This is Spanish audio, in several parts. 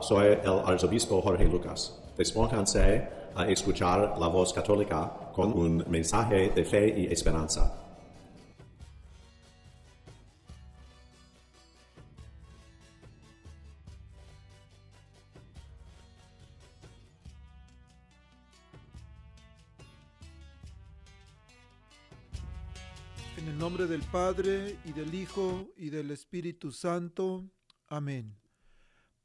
Soy el arzobispo Jorge Lucas. Despónganse a escuchar la voz católica con un mensaje de fe y esperanza. En el nombre del Padre y del Hijo y del Espíritu Santo. Amén.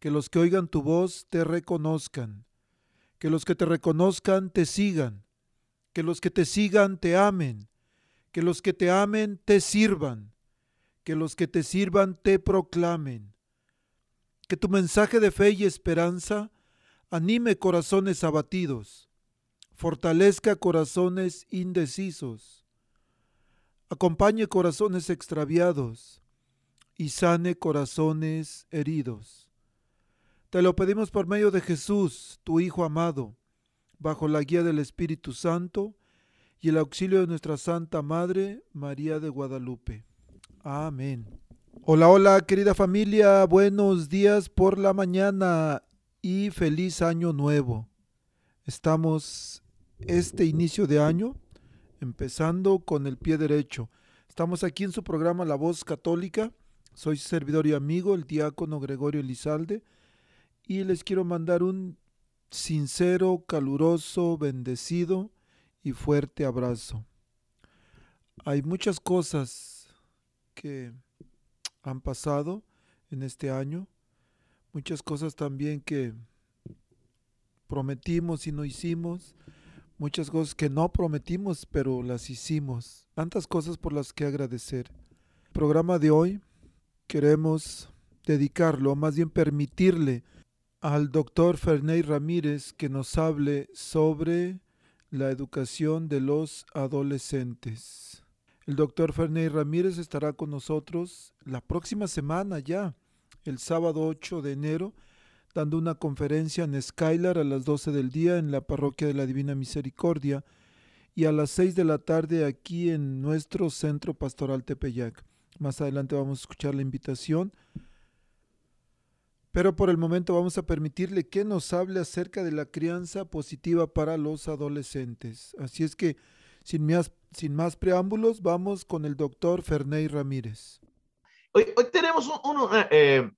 Que los que oigan tu voz te reconozcan, que los que te reconozcan te sigan, que los que te sigan te amen, que los que te amen te sirvan, que los que te sirvan te proclamen. Que tu mensaje de fe y esperanza anime corazones abatidos, fortalezca corazones indecisos acompañe corazones extraviados y sane corazones heridos. Te lo pedimos por medio de Jesús, tu Hijo amado, bajo la guía del Espíritu Santo y el auxilio de nuestra Santa Madre, María de Guadalupe. Amén. Hola, hola, querida familia, buenos días por la mañana y feliz año nuevo. Estamos este inicio de año empezando con el pie derecho. Estamos aquí en su programa La Voz Católica. Soy servidor y amigo, el diácono Gregorio Elizalde, y les quiero mandar un sincero, caluroso, bendecido y fuerte abrazo. Hay muchas cosas que han pasado en este año, muchas cosas también que prometimos y no hicimos, muchas cosas que no prometimos, pero las hicimos. Tantas cosas por las que agradecer. El programa de hoy queremos dedicarlo, más bien permitirle al doctor Ferney Ramírez que nos hable sobre la educación de los adolescentes. El doctor Ferney Ramírez estará con nosotros la próxima semana ya, el sábado 8 de enero, dando una conferencia en Skylar a las 12 del día en la parroquia de la Divina Misericordia y a las 6 de la tarde aquí en nuestro centro pastoral Tepeyac. Más adelante vamos a escuchar la invitación. Pero por el momento vamos a permitirle que nos hable acerca de la crianza positiva para los adolescentes. Así es que, sin más, sin más preámbulos, vamos con el doctor Ferney Ramírez. Hoy, tenemos un, un, eh,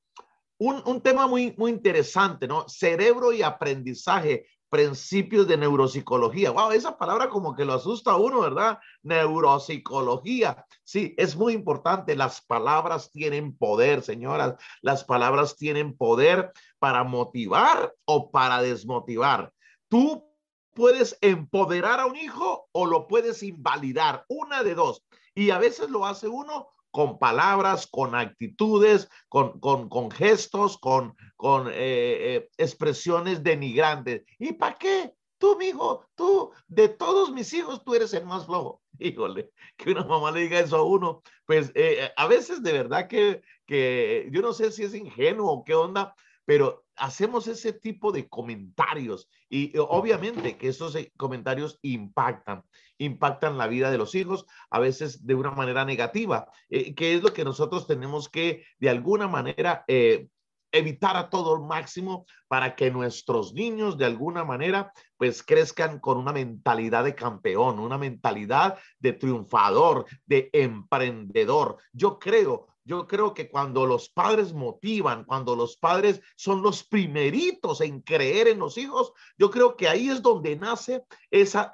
un, un, tema muy, muy interesante, ¿no? Cerebro y aprendizaje, principios de neuropsicología. Wow, esa palabra como que lo asusta a uno, ¿verdad? Neuropsicología. Sí, es muy importante. Las palabras tienen poder, señoras. Las palabras tienen poder para motivar o para desmotivar. Tú puedes empoderar a un hijo o lo puedes invalidar, una de dos. Y a veces lo hace uno con palabras, con actitudes, con, con, con gestos, con, con eh, eh, expresiones denigrantes. ¿Y para qué? Tú, hijo, tú, de todos mis hijos, tú eres el más flojo. Híjole, que una mamá le diga eso a uno. Pues eh, a veces de verdad que, que yo no sé si es ingenuo o qué onda, pero hacemos ese tipo de comentarios y obviamente que esos comentarios impactan, impactan la vida de los hijos, a veces de una manera negativa, eh, que es lo que nosotros tenemos que de alguna manera eh, evitar a todo el máximo para que nuestros niños de alguna manera pues crezcan con una mentalidad de campeón, una mentalidad de triunfador, de emprendedor. Yo creo yo creo que cuando los padres motivan, cuando los padres son los primeritos en creer en los hijos, yo creo que ahí es donde nace esa,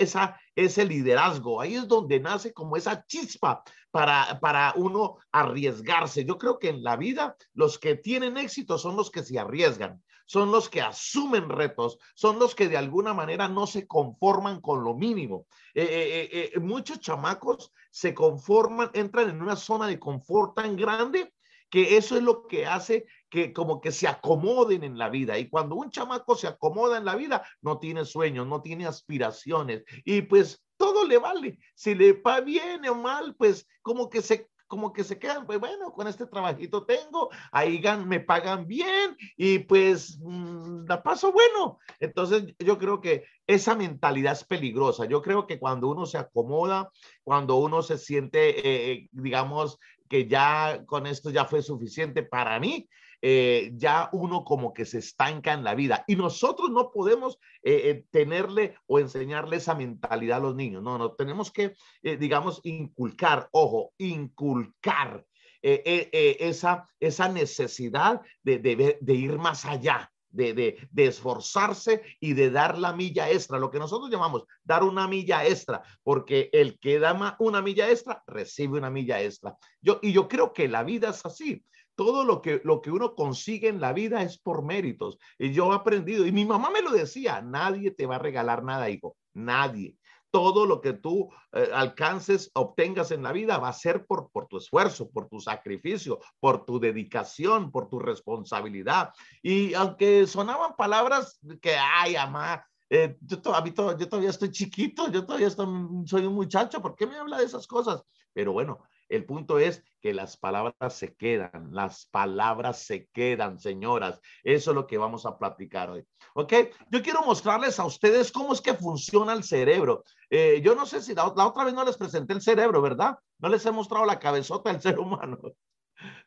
ese liderazgo, ahí es donde nace como esa chispa para, para uno arriesgarse. Yo creo que en la vida los que tienen éxito son los que se arriesgan son los que asumen retos, son los que de alguna manera no se conforman con lo mínimo. Eh, eh, eh, muchos chamacos se conforman, entran en una zona de confort tan grande que eso es lo que hace que como que se acomoden en la vida. Y cuando un chamaco se acomoda en la vida, no tiene sueños, no tiene aspiraciones y pues todo le vale. Si le va bien o mal, pues como que se como que se quedan, pues bueno, con este trabajito tengo, ahí me pagan bien y pues mm, la paso bueno. Entonces yo creo que esa mentalidad es peligrosa. Yo creo que cuando uno se acomoda, cuando uno se siente, eh, eh, digamos, que ya con esto ya fue suficiente para mí, eh, ya uno como que se estanca en la vida. Y nosotros no podemos eh, eh, tenerle o enseñarle esa mentalidad a los niños. No, no, tenemos que, digamos, inculcar, ojo, inculcar esa, esa necesidad de, de, ir más allá. De, de, esforzarse y de dar la milla extra, lo que nosotros llamamos dar una milla extra, porque el que da una milla extra recibe una milla extra. Yo, y yo creo que la vida es así todo lo que, lo que uno consigue en la vida es por méritos. Y yo he aprendido, y mi mamá me lo decía, nadie te va a regalar nada, hijo, nadie. Todo lo que tú eh, alcances, obtengas en la vida va a ser por, por tu esfuerzo, por tu sacrificio, por tu dedicación, por tu responsabilidad. Y aunque sonaban palabras que, ay, mamá, eh, yo, todavía, yo estoy chiquito, yo todavía soy un muchacho, ¿por qué me habla de esas cosas? Pero bueno, el punto es que las palabras se quedan, las palabras se quedan, señoras. Eso es lo que vamos a platicar hoy. ¿Ok? Yo quiero mostrarles a ustedes cómo es que funciona el cerebro. Eh, yo no sé si la, otra vez no les presenté el cerebro, ¿verdad? No les he mostrado la cabezota del ser humano.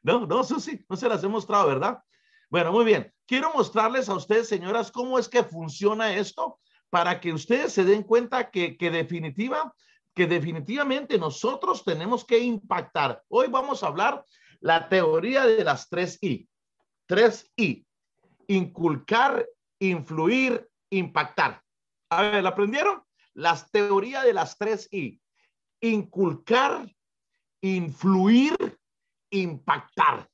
No, no, Susi, no se las he mostrado, ¿verdad? Bueno, muy bien. Quiero mostrarles a ustedes, señoras, cómo es que funciona esto para que ustedes se den cuenta que, que definitiva que definitivamente nosotros tenemos que impactar. Hoy vamos a hablar la teoría de las tres I. Tres I. Inculcar, influir, impactar. A ver, ¿la aprendieron? Las teorías de las tres I. Inculcar, influir, impactar.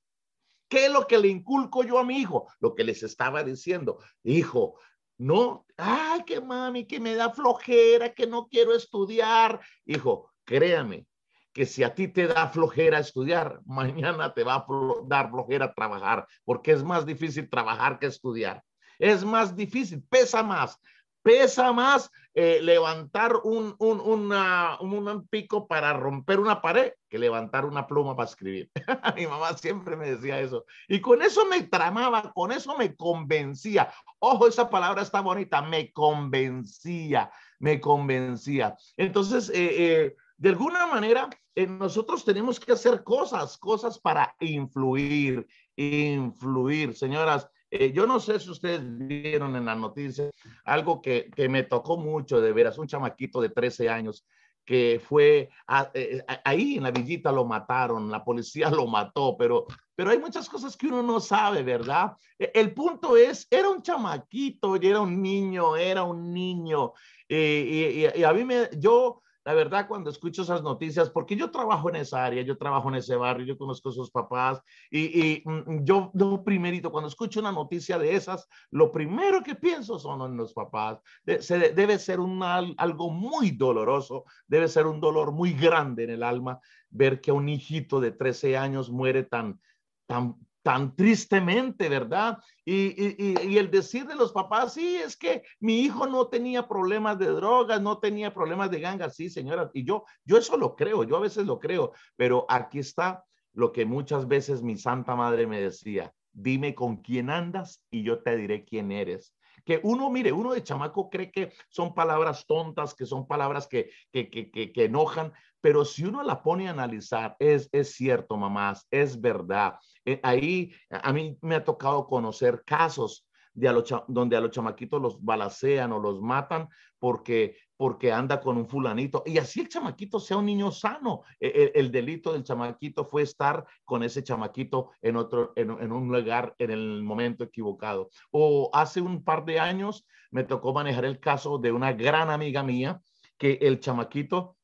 ¿Qué es lo que le inculco yo a mi hijo? Lo que les estaba diciendo. Hijo, no, ay, que mami, que me da flojera, que no quiero estudiar. Hijo, créame que si a ti te da flojera estudiar, mañana te va a dar flojera trabajar, porque es más difícil trabajar que estudiar. Es más difícil, pesa más pesa más eh, levantar un, un, un, pico para romper una pared que levantar una pluma para escribir. Mi mamá siempre me decía eso. Y con eso me tramaba, con eso me convencía. Ojo, esa palabra está bonita, me convencía, me convencía. Entonces, eh, eh, de alguna manera, nosotros tenemos que hacer cosas, cosas para influir, influir. Señoras, eh, yo no sé si ustedes vieron en la noticia algo que, que, me tocó mucho de veras, un chamaquito de 13 años que fue eh, ahí en la villita lo mataron, la policía lo mató, pero, pero hay muchas cosas que uno no sabe, ¿verdad? E, el punto es, era un chamaquito, era un niño, era un niño, eh, y, y, a mí me, yo la verdad, cuando escucho esas noticias, porque yo trabajo en esa área, yo trabajo en ese barrio, yo conozco a sus papás y, mm, mm, yo, lo primerito, cuando escucho una noticia de esas, lo primero que pienso son en los papás. se, debe ser un, algo muy doloroso, debe ser un dolor muy grande en el alma ver que un hijito de 13 años muere tan, tan, tan tristemente, ¿verdad? Y, el decir de los papás, sí, es que mi hijo no tenía problemas de drogas, no tenía problemas de gangas, sí, señora, y yo, yo eso lo creo, yo a veces lo creo, pero aquí está lo que muchas veces mi santa madre me decía, dime con quién andas y yo te diré quién eres que uno, mire, uno de chamaco cree que son palabras tontas, que son palabras que, que, que, que, enojan, pero si uno la pone a analizar, es, es cierto, mamás, es verdad. Eh, ahí a mí me ha tocado conocer casos de a los donde a los chamaquitos los balacean o los matan porque, porque anda con un fulanito. Y así el chamaquito sea un niño sano. E, e, el, delito del chamaquito fue estar con ese chamaquito en otro, en, en, un lugar en el momento equivocado. O hace un par de años me tocó manejar el caso de una gran amiga mía que el chamaquito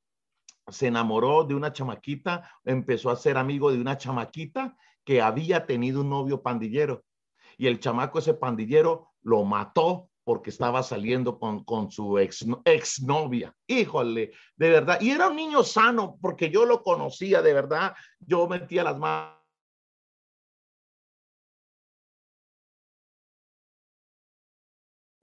se enamoró de una chamaquita, empezó a ser amigo de una chamaquita que había tenido un novio pandillero. Y el chamaco, ese pandillero, lo mató porque estaba saliendo con, con su ex, exnovia. Híjole, de verdad. Y era un niño sano porque yo lo conocía, de verdad. Yo metía las manos.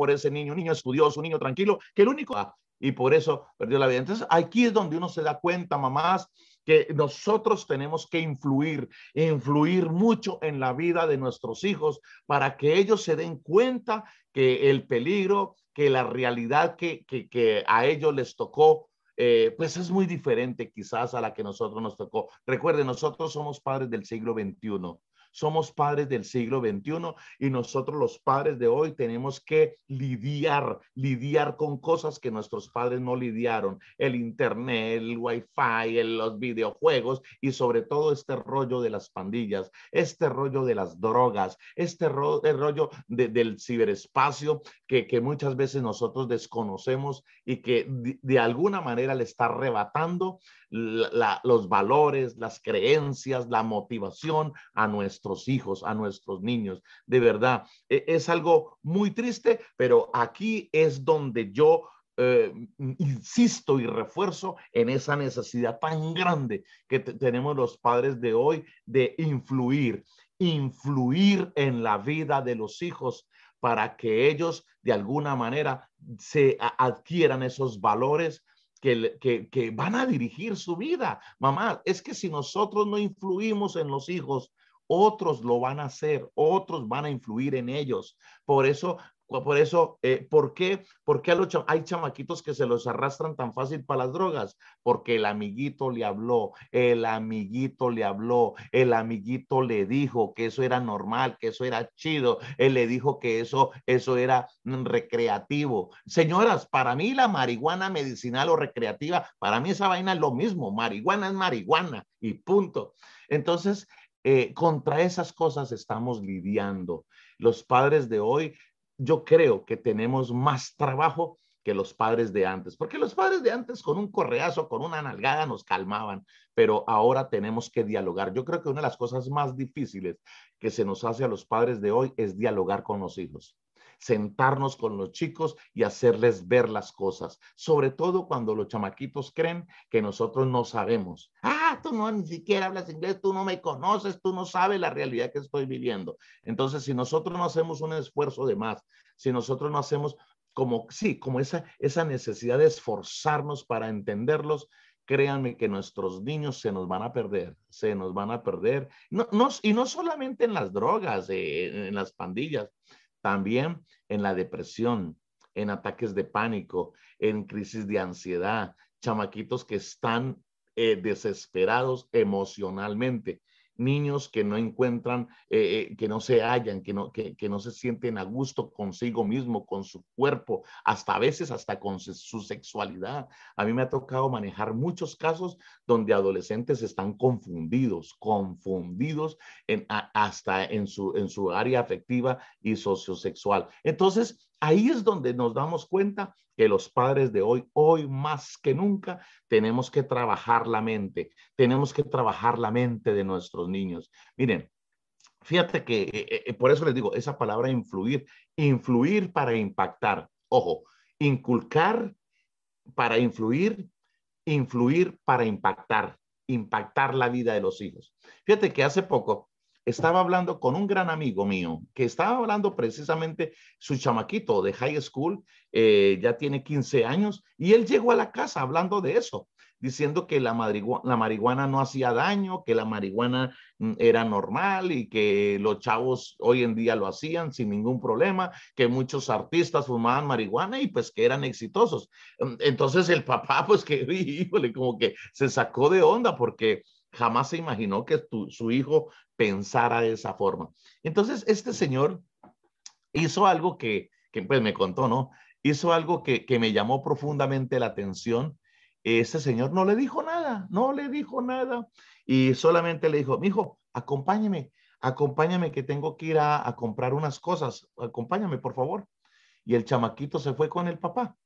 por ese niño, un niño estudioso, un niño tranquilo, que el único, y por eso perdió la vida. Entonces, aquí es donde uno se da cuenta, mamás, que nosotros tenemos que influir, influir mucho en la vida de nuestros hijos para que ellos se den cuenta que el peligro, que la realidad que, que, a ellos les tocó eh, pues es muy diferente quizás a la que nosotros nos tocó. Recuerden, nosotros somos padres del siglo XXI. Somos padres del siglo XXI y nosotros los padres de hoy tenemos que lidiar, lidiar con cosas que nuestros padres no lidiaron. El Internet, el Wi-Fi, los videojuegos y sobre todo este rollo de las pandillas, este rollo de las drogas, este rollo del ciberespacio que, que, muchas veces nosotros desconocemos y que de, alguna manera le está arrebatando los valores, las creencias, la motivación a nuestros hijos, a nuestros niños. De verdad, e, es algo muy triste, pero aquí es donde yo eh, insisto y refuerzo en esa necesidad tan grande que tenemos los padres de hoy de influir, influir en la vida de los hijos para que ellos de alguna manera se adquieran esos valores, que, van a dirigir su vida. Mamá, es que si nosotros no influimos en los hijos, otros lo van a hacer, otros van a influir en ellos. Por eso por eso, eh, ¿por qué, por qué hay chamaquitos que se los arrastran tan fácil para las drogas? Porque el amiguito le habló, el amiguito le habló, el amiguito le dijo que eso era normal, que eso era chido, él le dijo que eso, eso era mm, recreativo. Señoras, para mí la marihuana medicinal o recreativa, para mí esa vaina es lo mismo, marihuana es marihuana y punto. Entonces, eh, contra esas cosas estamos lidiando. Los padres de hoy yo creo que tenemos más trabajo que los padres de antes, porque los padres de antes con un correazo, con una nalgada nos calmaban, pero ahora tenemos que dialogar. Yo creo que una de las cosas más difíciles que se nos hace a los padres de hoy es dialogar con los hijos sentarnos con los chicos y hacerles ver las cosas, sobre todo cuando los chamaquitos creen que nosotros no sabemos. Ah, tú no ni siquiera hablas inglés, tú no me conoces, tú no sabes la realidad que estoy viviendo. Entonces, si nosotros no hacemos un esfuerzo de más, si nosotros no hacemos como, sí, como esa, esa necesidad de esforzarnos para entenderlos, créanme que nuestros niños se nos van a perder, se nos van a perder. No, no, y no solamente en las drogas, eh, en las pandillas, también en la depresión, en ataques de pánico, en crisis de ansiedad, chamaquitos que están eh, desesperados emocionalmente niños que no encuentran, eh, eh, que no se hallan, que no, que, no se sienten a gusto consigo mismo, con su cuerpo, hasta a veces hasta con su sexualidad. A mí me ha tocado manejar muchos casos donde adolescentes están confundidos, confundidos hasta en su, en su área afectiva y sociosexual. Entonces, ahí es donde nos damos cuenta que los padres de hoy, hoy más que nunca, tenemos que trabajar la mente, tenemos que trabajar la mente de nuestros niños. Miren, fíjate que eh, eh, por eso les digo, esa palabra influir, influir para impactar. Ojo, inculcar para influir, influir para impactar, impactar la vida de los hijos. Fíjate que hace poco estaba hablando con un gran amigo mío que estaba hablando precisamente su chamaquito de high school, eh, ya tiene 15 años, y él llegó a la casa hablando de eso, diciendo que la, la marihuana no hacía daño, que la marihuana mm, era normal y que los chavos hoy en día lo hacían sin ningún problema, que muchos artistas fumaban marihuana y pues que eran exitosos. Mm, entonces el papá pues que, híjole, como que se sacó de onda porque jamás se imaginó que su hijo pensara de esa forma. Entonces, este señor hizo algo que, que pues me contó, ¿no? Hizo algo que, me llamó profundamente la atención. Ese señor no le dijo nada, no le dijo nada. Y solamente le dijo, mi hijo, acompáñeme, acompáñame que tengo que ir a, a comprar unas cosas, acompáñame, por favor. Y el chamaquito se fue con el papá.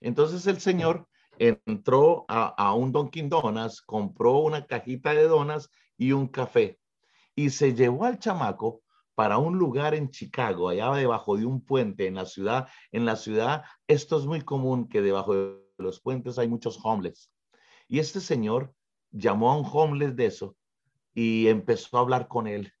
Entonces el señor entró a, a, un Dunkin' Donuts, compró una cajita de donas y un café y se llevó al chamaco para un lugar en Chicago, allá debajo de un puente en la ciudad. En la ciudad, esto es muy común que debajo de los puentes hay muchos homeless. Y este señor llamó a un homeless de eso y empezó a hablar con él.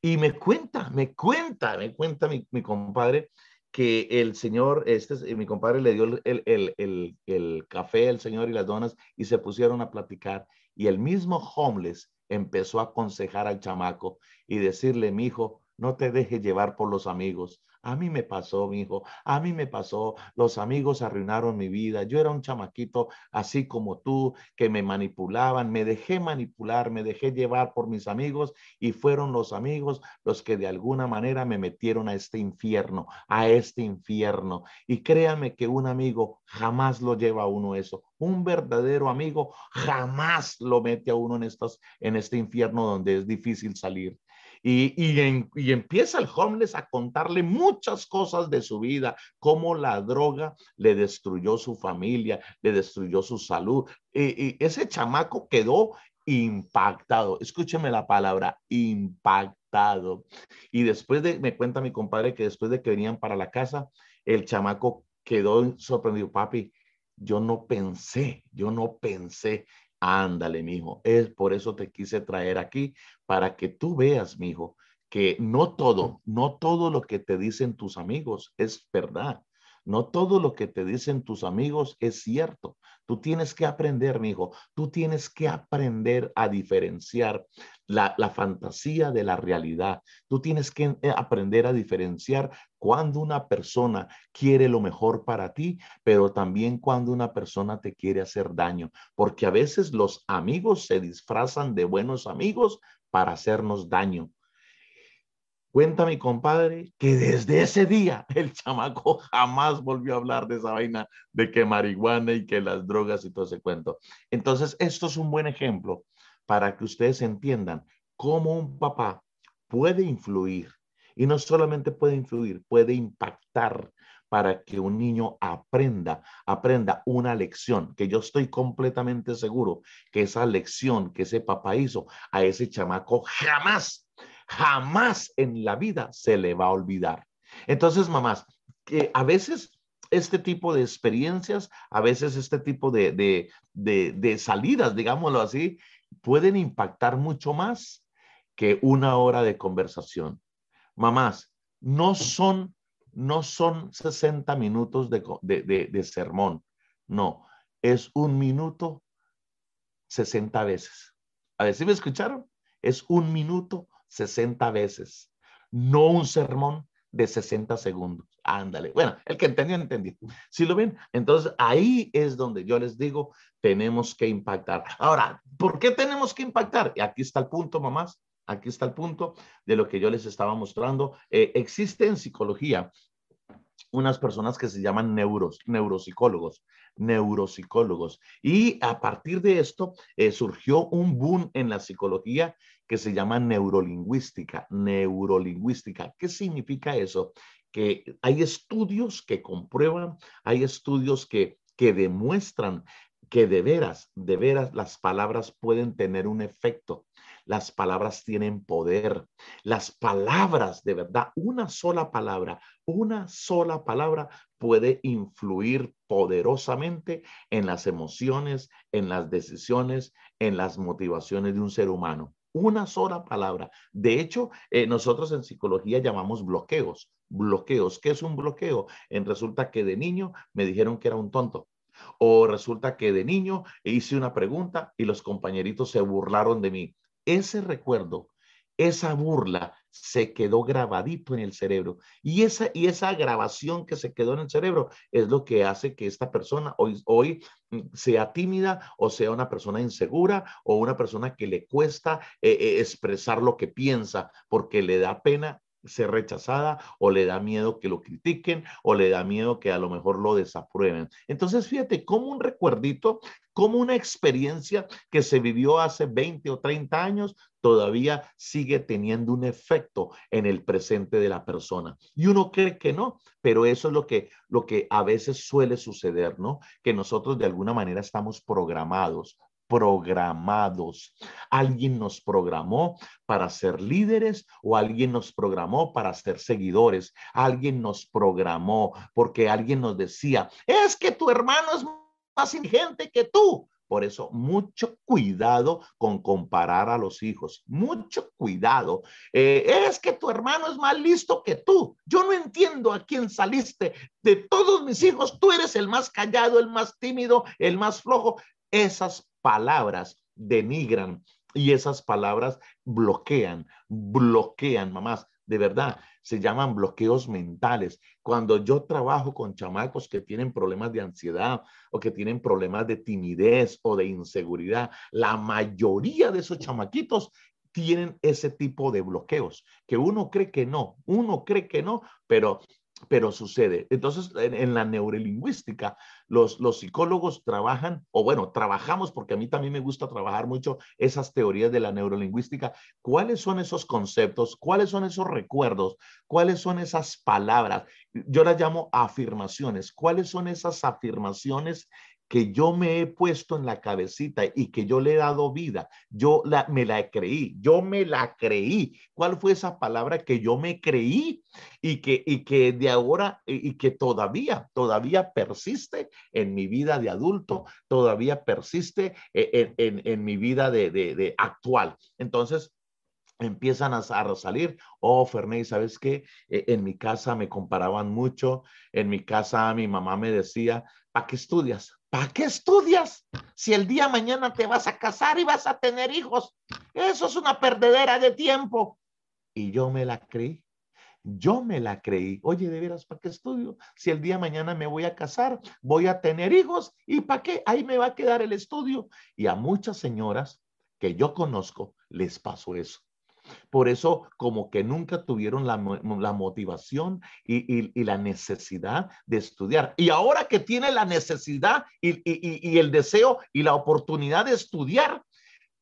Y me cuenta, me cuenta, me cuenta mi, mi compadre que el señor, este, mi compadre le dio el, el, el, el, café al señor y las donas y se pusieron a platicar. Y el mismo homeless empezó a aconsejar al chamaco y decirle, mi hijo, no te dejes llevar por los amigos. A mí me pasó, mi hijo, a mí me pasó. Los amigos arruinaron mi vida. Yo era un chamaquito así como tú, que me manipulaban. Me dejé manipular, me dejé llevar por mis amigos y fueron los amigos los que de alguna manera me metieron a este infierno, a este infierno. Y créame que un amigo jamás lo lleva a uno eso. Un verdadero amigo jamás lo mete a uno en, estos, en este infierno donde es difícil salir. Y, y, empieza el homeless a contarle muchas cosas de su vida, cómo la droga le destruyó su familia, le destruyó su salud. Y, y ese chamaco quedó impactado. Escúcheme la palabra, impactado. Y después de, me cuenta mi compadre que después de que venían para la casa, el chamaco quedó sorprendido, papi. Yo no pensé, yo no pensé Ándale, mijo. Es por eso te quise traer aquí para que tú veas, mijo, que no todo, no todo lo que te dicen tus amigos es verdad. No todo lo que te dicen tus amigos es cierto. Tú tienes que aprender, mi hijo, tú tienes que aprender a diferenciar la, la, fantasía de la realidad. Tú tienes que eh, aprender a diferenciar cuando una persona quiere lo mejor para ti, pero también cuando una persona te quiere hacer daño, porque a veces los amigos se disfrazan de buenos amigos para hacernos daño. Cuenta mi compadre que desde ese día el chamaco jamás volvió a hablar de esa vaina de que marihuana y que las drogas y todo ese cuento. Entonces, esto es un buen ejemplo para que ustedes entiendan cómo un papá puede influir y no solamente puede influir, puede impactar para que un niño aprenda, aprenda una lección, que yo estoy completamente seguro que esa lección que ese papá hizo a ese chamaco jamás jamás en la vida se le va a olvidar. Entonces, mamás, que a veces este tipo de experiencias, a veces este tipo de, de, de, de salidas, digámoslo así, pueden impactar mucho más que una hora de conversación. Mamás, no son, no son 60 minutos de, de, de, sermón, no, es un minuto 60 veces. A ver si me escucharon, es un minuto 60 veces, no un sermón de 60 segundos. Ándale. Bueno, el que entendió, entendió. Si lo ven, entonces ahí es donde yo les digo, tenemos que impactar. Ahora, ¿por qué tenemos que impactar? Y aquí está el punto, mamás. Aquí está el punto de lo que yo les estaba mostrando. Eh, existe en psicología unas personas que se llaman neuropsicólogos, neuropsicólogos. Y a partir de esto eh, surgió un boom en la psicología que se llama neurolingüística, neurolingüística. ¿Qué significa eso? Que hay estudios que comprueban, hay estudios que, que demuestran que de veras, de veras las palabras pueden tener un efecto. Las palabras tienen poder. Las palabras, de verdad, una sola palabra, una sola palabra puede influir poderosamente en las emociones, en las decisiones, en las motivaciones de un ser humano. Una sola palabra. De hecho, eh, nosotros en psicología llamamos bloqueos. Bloqueos. ¿Qué es un bloqueo? En resulta que de niño me dijeron que era un tonto. O resulta que de niño hice una pregunta y los compañeritos se burlaron de mí. Ese recuerdo, esa burla se quedó grabadito en el cerebro. Y esa, y esa grabación que se quedó en el cerebro es lo que hace que esta persona hoy, hoy mm, sea tímida o sea una persona insegura o una persona que le cuesta eh, eh, expresar lo que piensa porque le da pena ser rechazada o le da miedo que lo critiquen o le da miedo que a lo mejor lo desaprueben. Entonces, fíjate, como un recuerdito, como una experiencia que se vivió hace 20 o 30 años, todavía sigue teniendo un efecto en el presente de la persona. Y uno cree que no, pero eso es lo que, lo que a veces suele suceder, ¿no? Que nosotros de alguna manera estamos programados programados. Alguien nos programó para ser líderes o alguien nos programó para ser seguidores. Alguien nos programó porque alguien nos decía, es que tu hermano es más inteligente que tú. Por eso, mucho cuidado con comparar a los hijos. Mucho cuidado. Eh, es que tu hermano es más listo que tú. Yo no entiendo a quién saliste. De todos mis hijos, tú eres el más callado, el más tímido, el más flojo. Esas palabras denigran y esas palabras bloquean, bloquean, mamás. De verdad, se llaman bloqueos mentales. Cuando yo trabajo con chamacos que tienen problemas de ansiedad o que tienen problemas de timidez o de inseguridad, la mayoría de esos chamaquitos tienen ese tipo de bloqueos, que uno cree que no, uno cree que no, pero pero sucede. Entonces, en, la neurolingüística, los, los psicólogos trabajan, o bueno, trabajamos, porque a mí también me gusta trabajar mucho esas teorías de la neurolingüística. ¿Cuáles son esos conceptos? ¿Cuáles son esos recuerdos? ¿Cuáles son esas palabras? Yo las llamo afirmaciones. ¿Cuáles son esas afirmaciones que yo me he puesto en la cabecita y que yo le he dado vida, yo la, me la creí, yo me la creí. ¿Cuál fue esa palabra que yo me creí y que, y que de ahora y, que todavía, todavía persiste en mi vida de adulto, todavía persiste en, en, en mi vida de, de, actual? Entonces, empiezan a, a, salir, oh, Ferney, ¿sabes qué? E, en mi casa me comparaban mucho, en mi casa mi mamá me decía, ¿para qué estudias? ¿Para qué estudias? Si el día mañana te vas a casar y vas a tener hijos. Eso es una perdedera de tiempo. Y yo me la creí. Yo me la creí. Oye, de veras, ¿para qué estudio? Si el día mañana me voy a casar, voy a tener hijos, ¿y para qué? Ahí me va a quedar el estudio. Y a muchas señoras que yo conozco les pasó eso. Por eso, como que nunca tuvieron la, motivación y, la necesidad de estudiar. Y ahora que tiene la necesidad y, el deseo y la oportunidad de estudiar,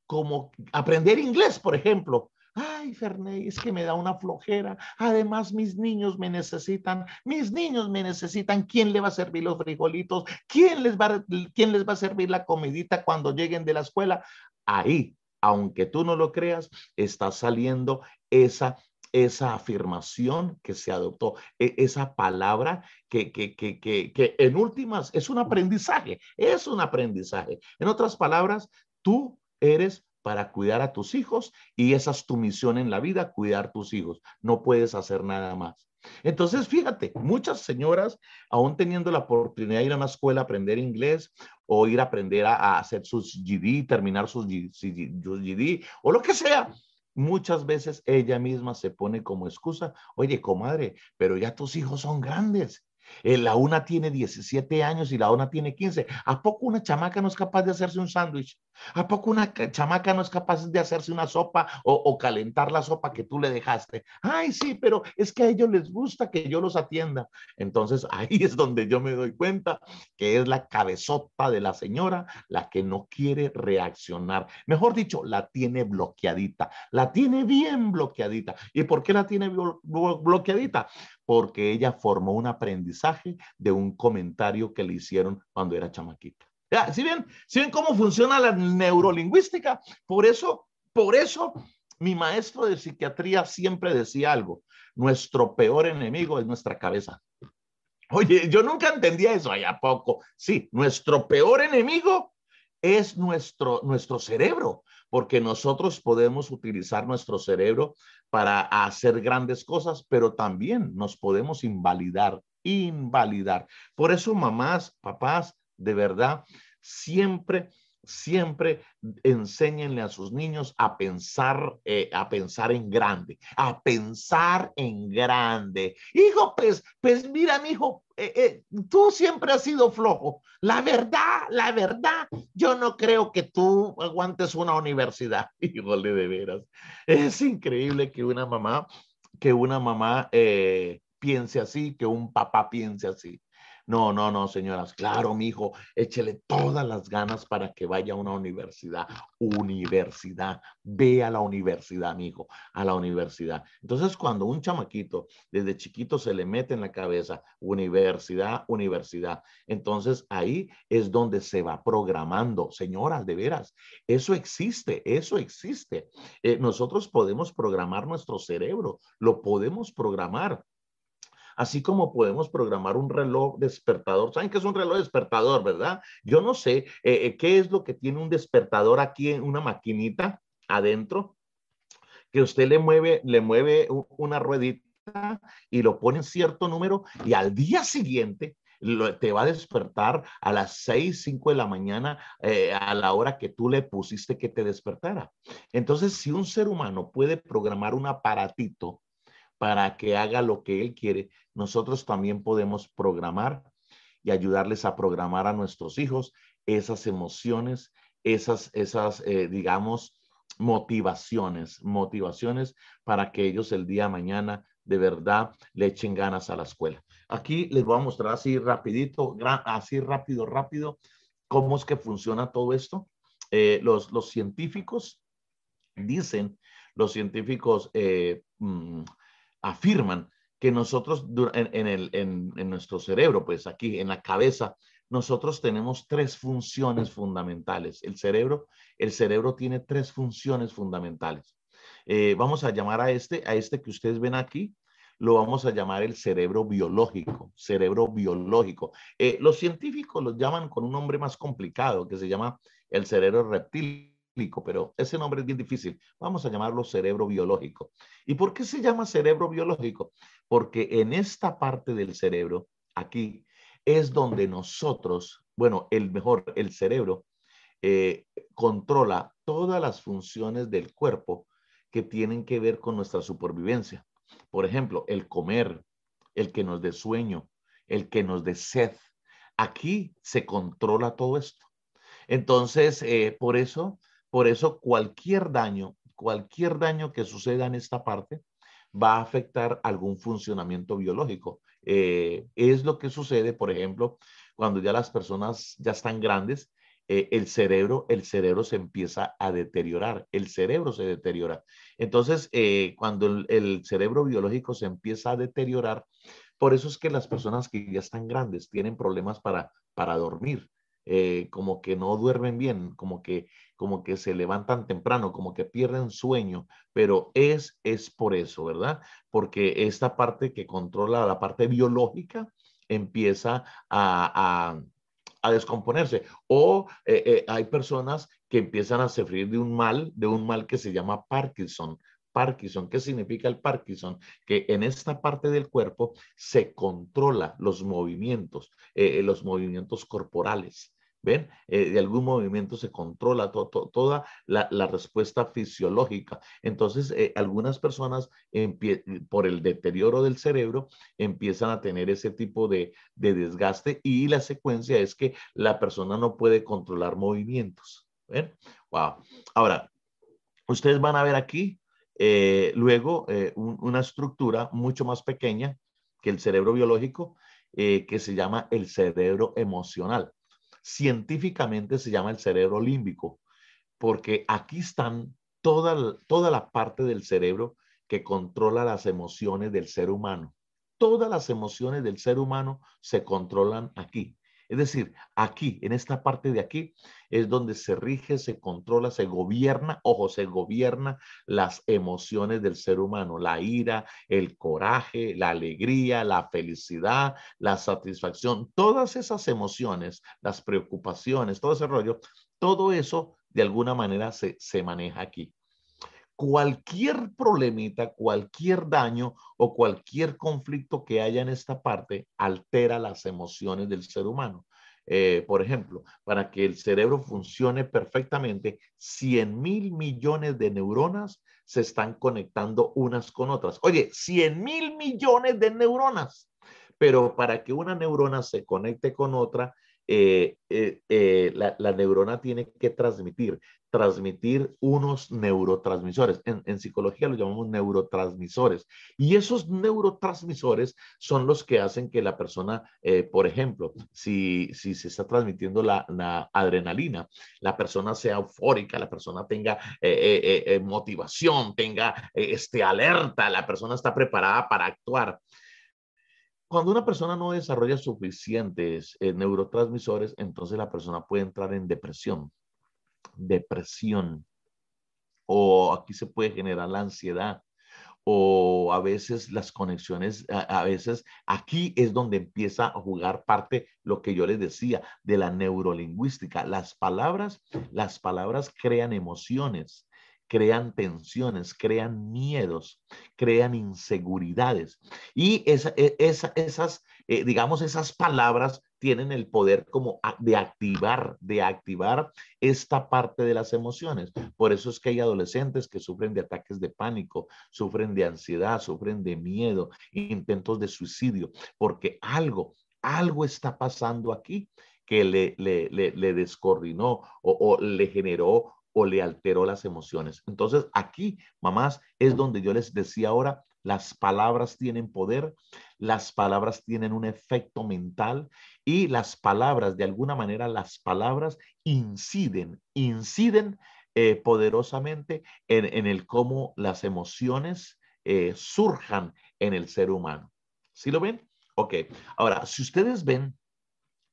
como aprender inglés, por ejemplo, Ay, Ferney, que me da una flojera. Además, mis niños me necesitan. Mis niños me necesitan. ¿Quién le va a servir los frijolitos? ¿Quién les va, quién les va a servir la comidita cuando lleguen de la escuela? Ahí aunque tú no lo creas, está saliendo esa esa afirmación que se adoptó, e, esa palabra que, que, que, que, en últimas es un aprendizaje, es un aprendizaje. En otras palabras, tú eres para cuidar a tus hijos y esa es tu misión en la vida, cuidar tus hijos. No puedes hacer nada más. Entonces, fíjate, muchas señoras, aún teniendo la oportunidad de ir a una escuela a aprender inglés o ir a aprender a, hacer sus GD, terminar sus GD o lo que sea, muchas veces ella misma se pone como excusa, oye, comadre, pero ya tus hijos son grandes eh, la una tiene 17 años y la una tiene 15. ¿A poco una chamaca no es capaz de hacerse un sándwich? ¿A poco una chamaca no es capaz de hacerse una sopa o, calentar la sopa que tú le dejaste? Ay, sí, pero es que a ellos les gusta que yo los atienda. Entonces ahí es donde yo me doy cuenta que es la cabezota de la señora la que no quiere reaccionar. Mejor dicho, la tiene bloqueadita. La tiene bien bloqueadita. ¿Y por qué la tiene bloqueadita? Porque ella formó un aprendizaje de un comentario que le hicieron cuando era chamaquita. ¿sí ven? ¿Sí ven cómo funciona la neurolingüística? Por eso, por eso mi maestro de psiquiatría siempre decía algo, nuestro peor enemigo es nuestra cabeza. Oye, yo nunca entendía eso, allá poco. Sí, nuestro peor enemigo es nuestro, nuestro cerebro, porque nosotros podemos utilizar nuestro cerebro para hacer grandes cosas, pero también nos podemos invalidar, invalidar. Por eso, mamás, papás, de verdad, siempre siempre enséñenle a sus niños a pensar, eh, a pensar en grande, a pensar en grande. Hijo, pues, pues mira, mi hijo, eh, eh, tú siempre has sido flojo. La verdad, la verdad, yo no creo que tú aguantes una universidad. Híjole, de veras. Es increíble que una mamá que una mamá piense así, que un papá piense así. No, no, no, señoras. Claro, mi hijo, échele todas las ganas para que vaya a una universidad. Universidad. Ve a la universidad, mi hijo, a la universidad. Entonces, cuando un chamaquito desde chiquito se le mete en la cabeza universidad, universidad, entonces ahí es donde se va programando. Señoras, de veras, eso existe, eso existe. Eh, nosotros podemos programar nuestro cerebro, lo podemos programar. Así como podemos programar un reloj despertador. ¿Saben qué es un reloj despertador, verdad? Yo no sé eh, eh, qué es lo que tiene un despertador aquí en una maquinita adentro, que usted le mueve, le mueve una ruedita y lo pone en cierto número y al día siguiente te va a despertar a las 6, 5 de la mañana eh, a la hora que tú le pusiste que te despertara. Entonces, si un ser humano puede programar un aparatito para que haga lo que Él quiere, nosotros también podemos programar y ayudarles a programar a nuestros hijos esas emociones, esas, esas eh, digamos, motivaciones, motivaciones para que ellos el día de mañana de verdad le echen ganas a la escuela. Aquí les voy a mostrar así rapidito, así rápido, rápido, cómo es que funciona todo esto. Eh, los, los científicos dicen, los científicos eh, mm, afirman que nosotros en, nuestro cerebro, pues aquí en la cabeza, nosotros tenemos tres funciones fundamentales. El cerebro, el cerebro tiene tres funciones fundamentales. Eh, vamos a llamar a este, a este que ustedes ven aquí, lo vamos a llamar el cerebro biológico, cerebro biológico. Eh, los científicos lo llaman con un nombre más complicado que se llama el cerebro reptil pero ese nombre es bien difícil. Vamos a llamarlo cerebro biológico. ¿Y por qué se llama cerebro biológico? Porque en esta parte del cerebro, aquí, es donde nosotros, bueno, el mejor, el cerebro, eh, controla todas las funciones del cuerpo que tienen que ver con nuestra supervivencia. Por ejemplo, el comer, el que nos dé sueño, el que nos dé sed. Aquí se controla todo esto. Entonces, eh, por eso por eso cualquier daño, cualquier daño que suceda en esta parte va a afectar algún funcionamiento biológico. Eh, es lo que sucede, por ejemplo, cuando ya las personas ya están grandes, eh, el cerebro, el cerebro se empieza a deteriorar, el cerebro se deteriora. Entonces, eh, cuando el, el, cerebro biológico se empieza a deteriorar, por eso es que las personas que ya están grandes tienen problemas para, para dormir. Eh, como que no duermen bien, como que, como que se levantan temprano, como que pierden sueño, pero es, es por eso, ¿verdad? Porque esta parte que controla la parte biológica empieza a, a, descomponerse. O eh, eh, hay personas que empiezan a sufrir de un mal, de un mal que se llama Parkinson. Parkinson. ¿Qué significa el Parkinson? Que en esta parte del cuerpo se controla los movimientos, los movimientos corporales. ¿Ven? Eh, de algún movimiento se controla toda la, respuesta fisiológica. Entonces, eh, algunas personas por el deterioro del cerebro empiezan a tener ese tipo de, desgaste y la secuencia es que la persona no puede controlar movimientos. ¿Ven? Wow. Ahora, ustedes van a ver aquí eh, luego una estructura mucho más pequeña que el cerebro biológico que se llama el cerebro emocional científicamente se llama el cerebro límbico, porque aquí están toda, toda la parte del cerebro que controla las emociones del ser humano. Todas las emociones del ser humano se controlan aquí. Es decir, aquí, en esta parte de aquí, es donde se rige, se controla, se gobierna, ojo, se gobierna las emociones del ser humano, la ira, el coraje, la alegría, la felicidad, la satisfacción, todas esas emociones, las preocupaciones, todo ese rollo, todo eso de alguna manera se, se maneja aquí cualquier problemita, cualquier daño o cualquier conflicto que haya en esta parte altera las emociones del ser humano. Eh, por ejemplo, para que el cerebro funcione perfectamente, 100 mil millones de neuronas se están conectando unas con otras. Oye, 100 mil millones de neuronas. Pero para que una neurona se conecte con otra, eh, eh, la, neurona tiene que transmitir, transmitir unos neurotransmisores. En, psicología lo llamamos neurotransmisores. Y esos neurotransmisores son los que hacen que la persona, por ejemplo, si, si se está transmitiendo la, adrenalina, la persona sea eufórica, la persona tenga motivación, tenga este, alerta, la persona está preparada para actuar. Cuando una persona no desarrolla suficientes eh, neurotransmisores, entonces la persona puede entrar en depresión. Depresión. O aquí se puede generar la ansiedad. O a veces las conexiones, a, a veces aquí es donde empieza a jugar parte lo que yo les decía de la neurolingüística. Las palabras, las palabras crean emociones crean tensiones, crean miedos, crean inseguridades. Y e, esas, eh, digamos, esas palabras tienen el poder como de activar, de activar esta parte de las emociones. Por eso es que hay adolescentes que sufren de ataques de pánico, sufren de ansiedad, sufren de miedo, intentos de suicidio, porque algo, algo está pasando aquí que le, le, le, descoordinó o, le generó o le alteró las emociones. Entonces, aquí, mamás, es donde yo les decía ahora, las palabras tienen poder, las palabras tienen un efecto mental y las palabras, de alguna manera, las palabras inciden, inciden eh, poderosamente en, el cómo las emociones eh, surjan en el ser humano. ¿Sí lo ven? Ok. Ahora, si ustedes ven,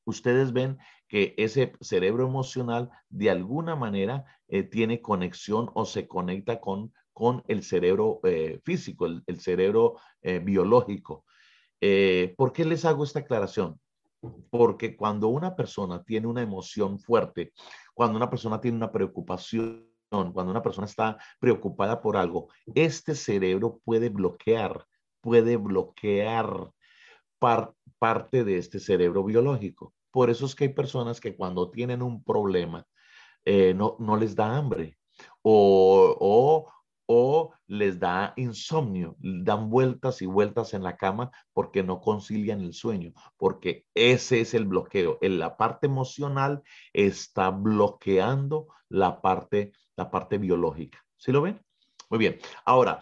ustedes ven que ese cerebro emocional de alguna manera eh, tiene conexión o se conecta con, con el cerebro eh, físico, el, cerebro eh, biológico. ¿Por qué les hago esta aclaración? Porque cuando una persona tiene una emoción fuerte, cuando una persona tiene una preocupación, cuando una persona está preocupada por algo, este cerebro puede bloquear, puede bloquear parte de este cerebro biológico. Por eso es que hay personas que cuando tienen un problema eh, no, no, les da hambre o, o, les da insomnio, dan vueltas y vueltas en la cama porque no concilian el sueño, porque ese es el bloqueo. En la parte emocional está bloqueando la parte, la parte biológica. ¿Sí lo ven? Muy bien. Ahora,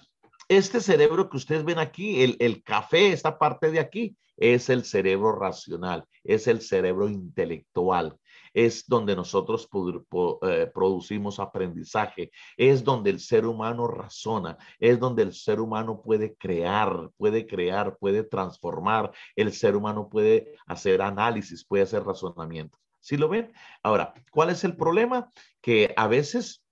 este cerebro que ustedes ven aquí, el, café, esta parte de aquí, es el cerebro racional, es el cerebro intelectual, es donde nosotros eh, producimos aprendizaje, es donde el ser humano razona, es donde el ser humano puede crear, puede crear, puede transformar, el ser humano puede hacer análisis, puede hacer razonamiento. ¿Sí lo ven? Ahora, ¿cuál es el problema? Que a veces,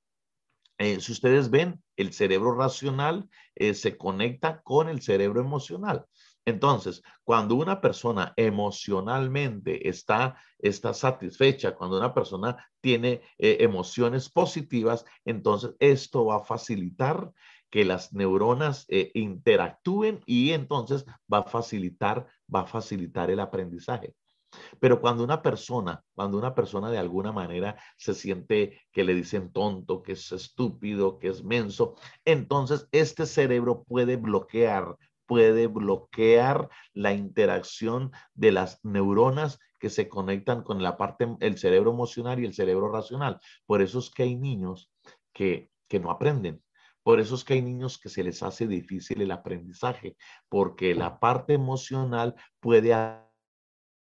eh, si ustedes ven, el cerebro racional eh, se conecta con el cerebro emocional. Entonces, cuando una persona emocionalmente está, está satisfecha, cuando una persona tiene eh, emociones positivas, entonces esto va a facilitar que las neuronas interactúen y entonces va a facilitar, va a facilitar el aprendizaje. Pero cuando una persona, cuando una persona de alguna manera se siente que le dicen tonto, que es estúpido, que es menso, entonces este cerebro puede bloquear puede bloquear la interacción de las neuronas que se conectan con la parte, el cerebro emocional y el cerebro racional. Por eso es que hay niños que, que no aprenden. Por eso es que hay niños que se les hace difícil el aprendizaje, porque la parte emocional puede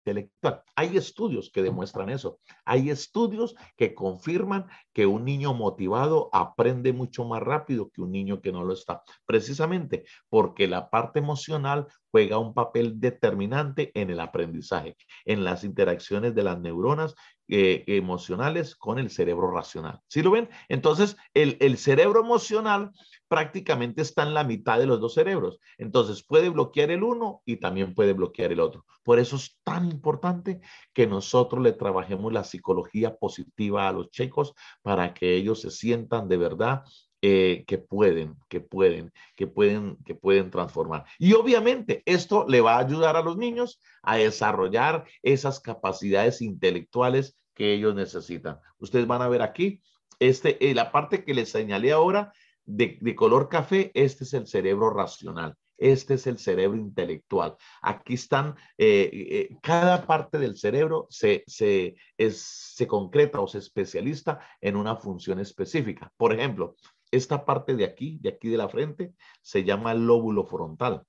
intelectual. Hay estudios que demuestran eso. Hay estudios que confirman que un niño motivado aprende mucho más rápido que un niño que no lo está. Precisamente porque la parte emocional juega un papel determinante en el aprendizaje, en las interacciones de las neuronas eh, emocionales con el cerebro racional. ¿Sí lo ven? Entonces, el, el cerebro emocional prácticamente está en la mitad de los dos cerebros. Entonces puede bloquear el uno y también puede bloquear el otro. Por eso es tan importante que nosotros le trabajemos la psicología positiva a los chicos para que ellos se sientan de verdad eh, que pueden, que pueden, que pueden, que pueden transformar. Y obviamente esto le va a ayudar a los niños a desarrollar esas capacidades intelectuales que ellos necesitan. Ustedes van a ver aquí, este, eh, la parte que les señalé ahora de, color café, este es el cerebro racional. Este es el cerebro intelectual. Aquí están, eh, eh, cada parte del cerebro se, se, se concreta o se especializa en una función específica. Por ejemplo, esta parte de aquí, de aquí de la frente, se llama lóbulo frontal.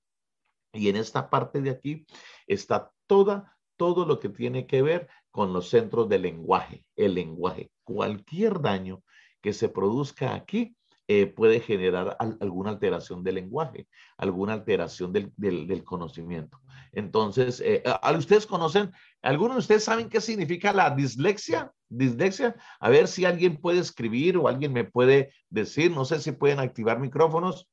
Y en esta parte de aquí está toda, todo lo que tiene que ver con los centros del lenguaje, el lenguaje. Cualquier daño que se produzca aquí eh, puede generar alguna alteración del lenguaje, alguna alteración del, conocimiento. Entonces, eh, ¿ustedes conocen, algunos de ustedes saben qué significa la dislexia? Dislexia, a ver si alguien puede escribir o alguien me puede decir, no sé si pueden activar micrófonos.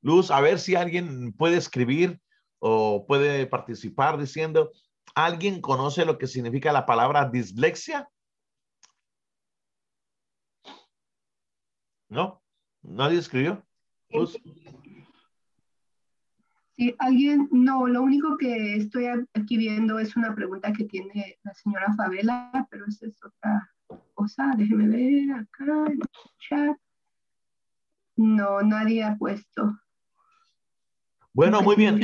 Luz, a ver si alguien puede escribir o puede participar diciendo, ¿alguien conoce lo que significa la palabra dislexia? ¿No? ¿Nadie escribió? Sí, alguien, no, lo único que estoy aquí viendo es una pregunta que tiene la señora Favela, pero esa es otra cosa. Déjeme ver acá en el chat. No, nadie ha puesto. Bueno, muy bien.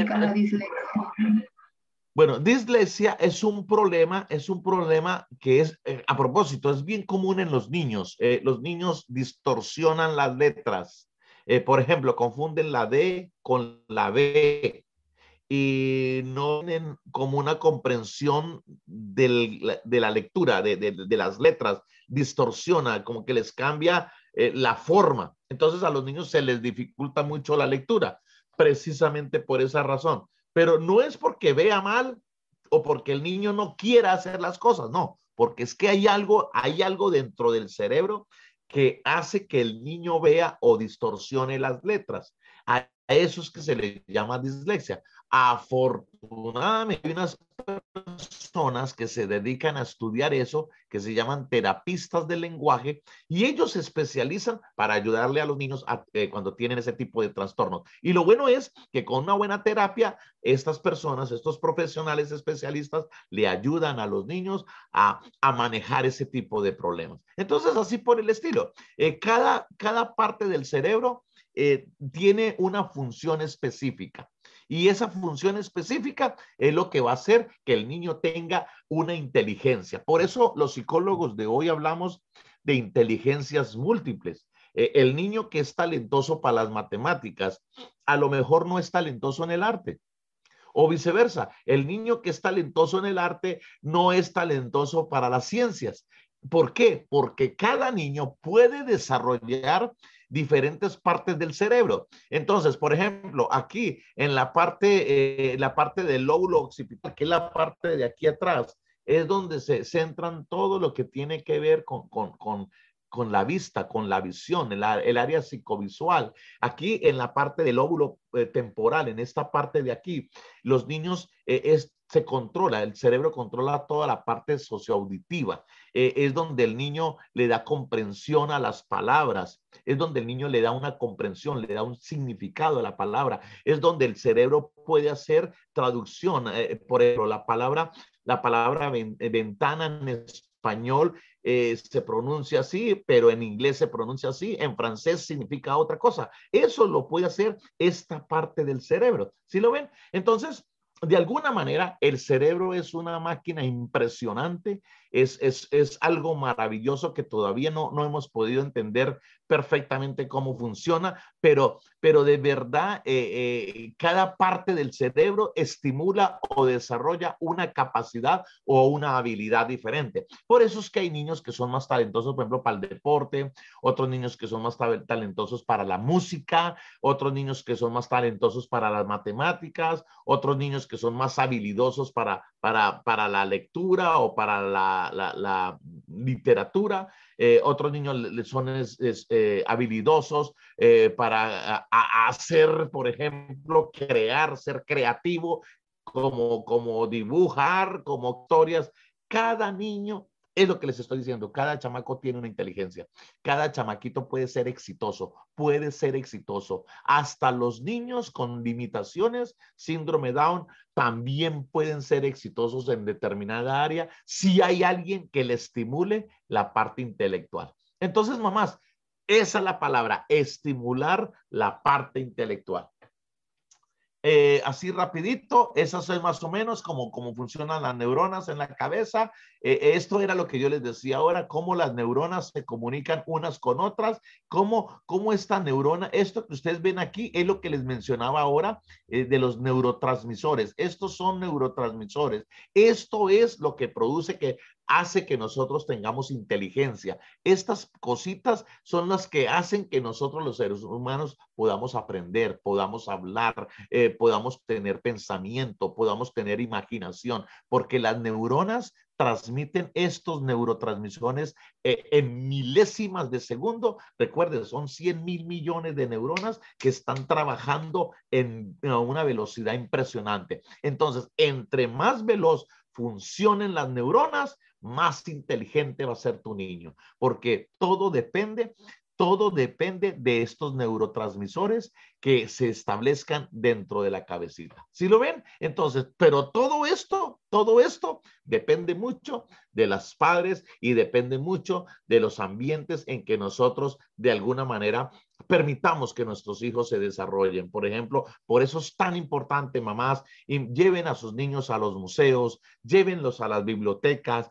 Bueno, dislexia es un problema, es un problema que es, eh, a propósito, es bien común en los niños. Eh, los niños distorsionan las letras. Eh, por ejemplo, confunden la D con la B y no tienen como una comprensión de la lectura, de, de, las letras. Distorsiona, como que les cambia la forma. Entonces a los niños se les dificulta mucho la lectura, precisamente por esa razón pero no es porque vea mal o porque el niño no quiera hacer las cosas, no, porque es que hay algo, hay algo dentro del cerebro que hace que el niño vea o distorsione las letras. A eso es que se le llama dislexia. Afortunadamente hay unas personas que se dedican a estudiar eso, que se llaman terapistas del lenguaje, y ellos se especializan para ayudarle a los niños eh, cuando tienen ese tipo de trastornos. Y lo bueno es que con una buena terapia, estas personas, estos profesionales especialistas, le ayudan a los niños a, manejar ese tipo de problemas. Entonces, así por el estilo, eh, cada, cada parte del cerebro eh, tiene una función específica. Y esa función específica es lo que va a hacer que el niño tenga una inteligencia. Por eso los psicólogos de hoy hablamos de inteligencias múltiples. Eh, el niño que es talentoso para las matemáticas, a lo mejor no es talentoso en el arte. O viceversa, el niño que es talentoso en el arte no es talentoso para las ciencias. ¿Por qué? Porque cada niño puede desarrollar diferentes partes del cerebro. Entonces, por ejemplo, aquí en la parte, eh, la parte del lóbulo occipital, que es la parte de aquí atrás, es donde se centran todo lo que tiene que ver con, con, la vista, con la visión, el, área psicovisual. Aquí en la parte del lóbulo eh, temporal, en esta parte de aquí, los niños eh, se controla, el cerebro controla toda la parte socioauditiva. Eh, es donde el niño le da comprensión a las palabras, es donde el niño le da una comprensión, le da un significado a la palabra, es donde el cerebro puede hacer traducción. Eh, por ejemplo, la palabra, la palabra ventana en español se pronuncia así, pero en inglés se pronuncia así, en francés significa otra cosa. Eso lo puede hacer esta parte del cerebro. ¿Sí lo ven? Entonces, de alguna manera, el cerebro es una máquina impresionante es, algo maravilloso que todavía no, no hemos podido entender perfectamente cómo funciona, pero, pero de verdad eh, eh, cada parte del cerebro estimula o desarrolla una capacidad o una habilidad diferente. Por eso es que hay niños que son más talentosos, por ejemplo, para el deporte, otros niños que son más talentosos para la música, otros niños que son más talentosos para las matemáticas, otros niños que son más habilidosos para, para, para la lectura o para la la, literatura, eh, otros niños son eh, habilidosos eh, para hacer, por ejemplo, crear, ser creativo, como, como dibujar, como historias. Cada niño es lo que les estoy diciendo. Cada chamaco tiene una inteligencia. Cada chamaquito puede ser exitoso, puede ser exitoso. Hasta los niños con limitaciones, síndrome Down, también pueden ser exitosos en determinada área si hay alguien que le estimule la parte intelectual. Entonces, mamás, Esa es la palabra, estimular la parte intelectual. Eh, así rapidito, esas es más o menos como, como funcionan las neuronas en la cabeza. Eh, esto era lo que yo les decía ahora, cómo las neuronas se comunican unas con otras, cómo, cómo esta neurona, esto que ustedes ven aquí es lo que les mencionaba ahora eh, de los neurotransmisores. Estos son neurotransmisores. Esto es lo que produce que hace que nosotros tengamos inteligencia. Estas cositas son las que hacen que nosotros los seres humanos podamos aprender, podamos hablar, eh, podamos tener pensamiento, podamos tener imaginación, porque las neuronas transmiten estos neurotransmisiones eh, en milésimas de segundo. Recuerden, son 100 mil millones de neuronas que están trabajando en, a una velocidad impresionante. Entonces, entre más veloz funcionen las neuronas, más inteligente va a ser tu niño, porque todo depende, todo depende de estos neurotransmisores que se establezcan dentro de la cabecita. ¿Sí lo ven? Entonces, pero todo esto, todo esto depende mucho de las padres y depende mucho de los ambientes en que nosotros de alguna manera permitamos que nuestros hijos se desarrollen. Por ejemplo, por eso es tan importante, mamás, y lleven a sus niños a los museos, llévenlos a las bibliotecas.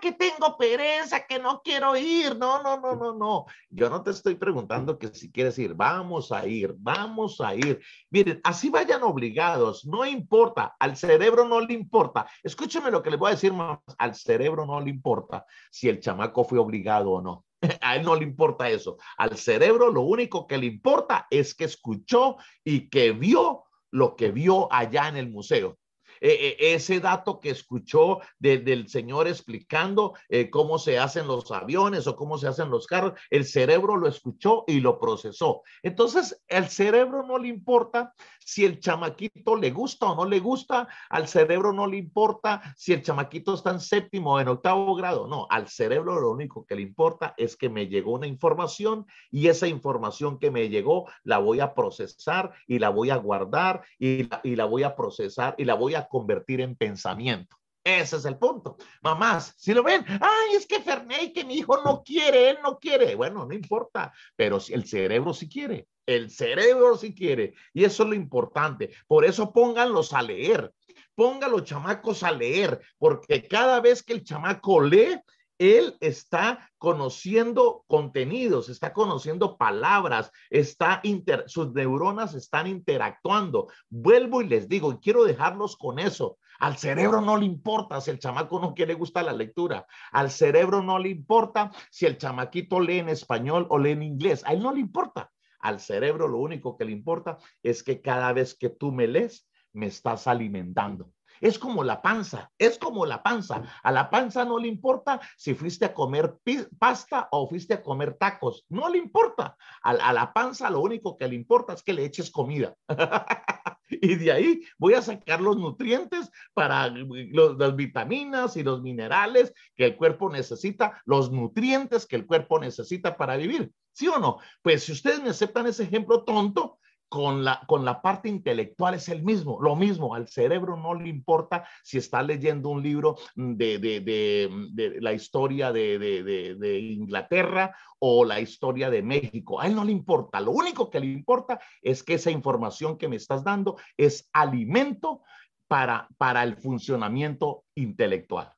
Que tengo pereza, que no quiero ir. No, no, no, no, no. Yo no te estoy preguntando que si quieres ir, vamos a ir, vamos a ir. Miren, así vayan obligados, no importa, al cerebro no le importa. Escúcheme lo que le voy a decir, mamá, al cerebro no le importa si el chamaco fue obligado o no. A él no le importa eso. Al cerebro lo único que le importa es que escuchó y que vio lo que vio allá en el museo. Eh, ese dato que escuchó del señor explicando eh, cómo se hacen los aviones o cómo se hacen los carros, el cerebro lo escuchó y lo procesó. Entonces, el cerebro no le importa si el chamaquito le gusta o no le gusta, al cerebro no le importa si el chamaquito está en séptimo o en octavo grado, no, al cerebro lo único que le importa es que me llegó una información y esa información que me llegó la voy a procesar y la voy a guardar y la, y la voy a procesar y la voy a convertir en pensamiento. Ese es el punto. Mamás, si lo ven, ay, es que Ferney, que mi hijo no quiere, él no quiere. Bueno, no importa, pero el cerebro sí quiere, el cerebro sí quiere. Y eso es lo importante. Por eso pónganlos a leer. Pongan los chamacos a leer, porque cada vez que el chamaco lee, él está conociendo contenidos, está conociendo palabras, está inter, sus neuronas están interactuando. Vuelvo y les digo, y quiero dejarlos con eso. Al cerebro no le importa si el chamaco no quiere gustar la lectura. Al cerebro no le importa si el chamaquito lee en español o lee en inglés. A él no le importa. Al cerebro lo único que le importa es que cada vez que tú me lees, me estás alimentando. Es como la panza, es como la panza. A la panza no le importa si fuiste a comer pasta o fuiste a comer tacos, no le importa. A, la panza lo único que le importa es que le eches comida. y de ahí voy a sacar los nutrientes para las vitaminas y los minerales que el cuerpo necesita, los nutrientes que el cuerpo necesita para vivir. ¿Sí o no? Pues si ustedes me aceptan ese ejemplo tonto, con la, con la parte intelectual es el mismo, lo mismo, al cerebro no le importa si está leyendo un libro de, de, de, la historia de, Inglaterra o la historia de México, a él no le importa, lo único que le importa es que esa información que me estás dando es alimento para, para el funcionamiento intelectual.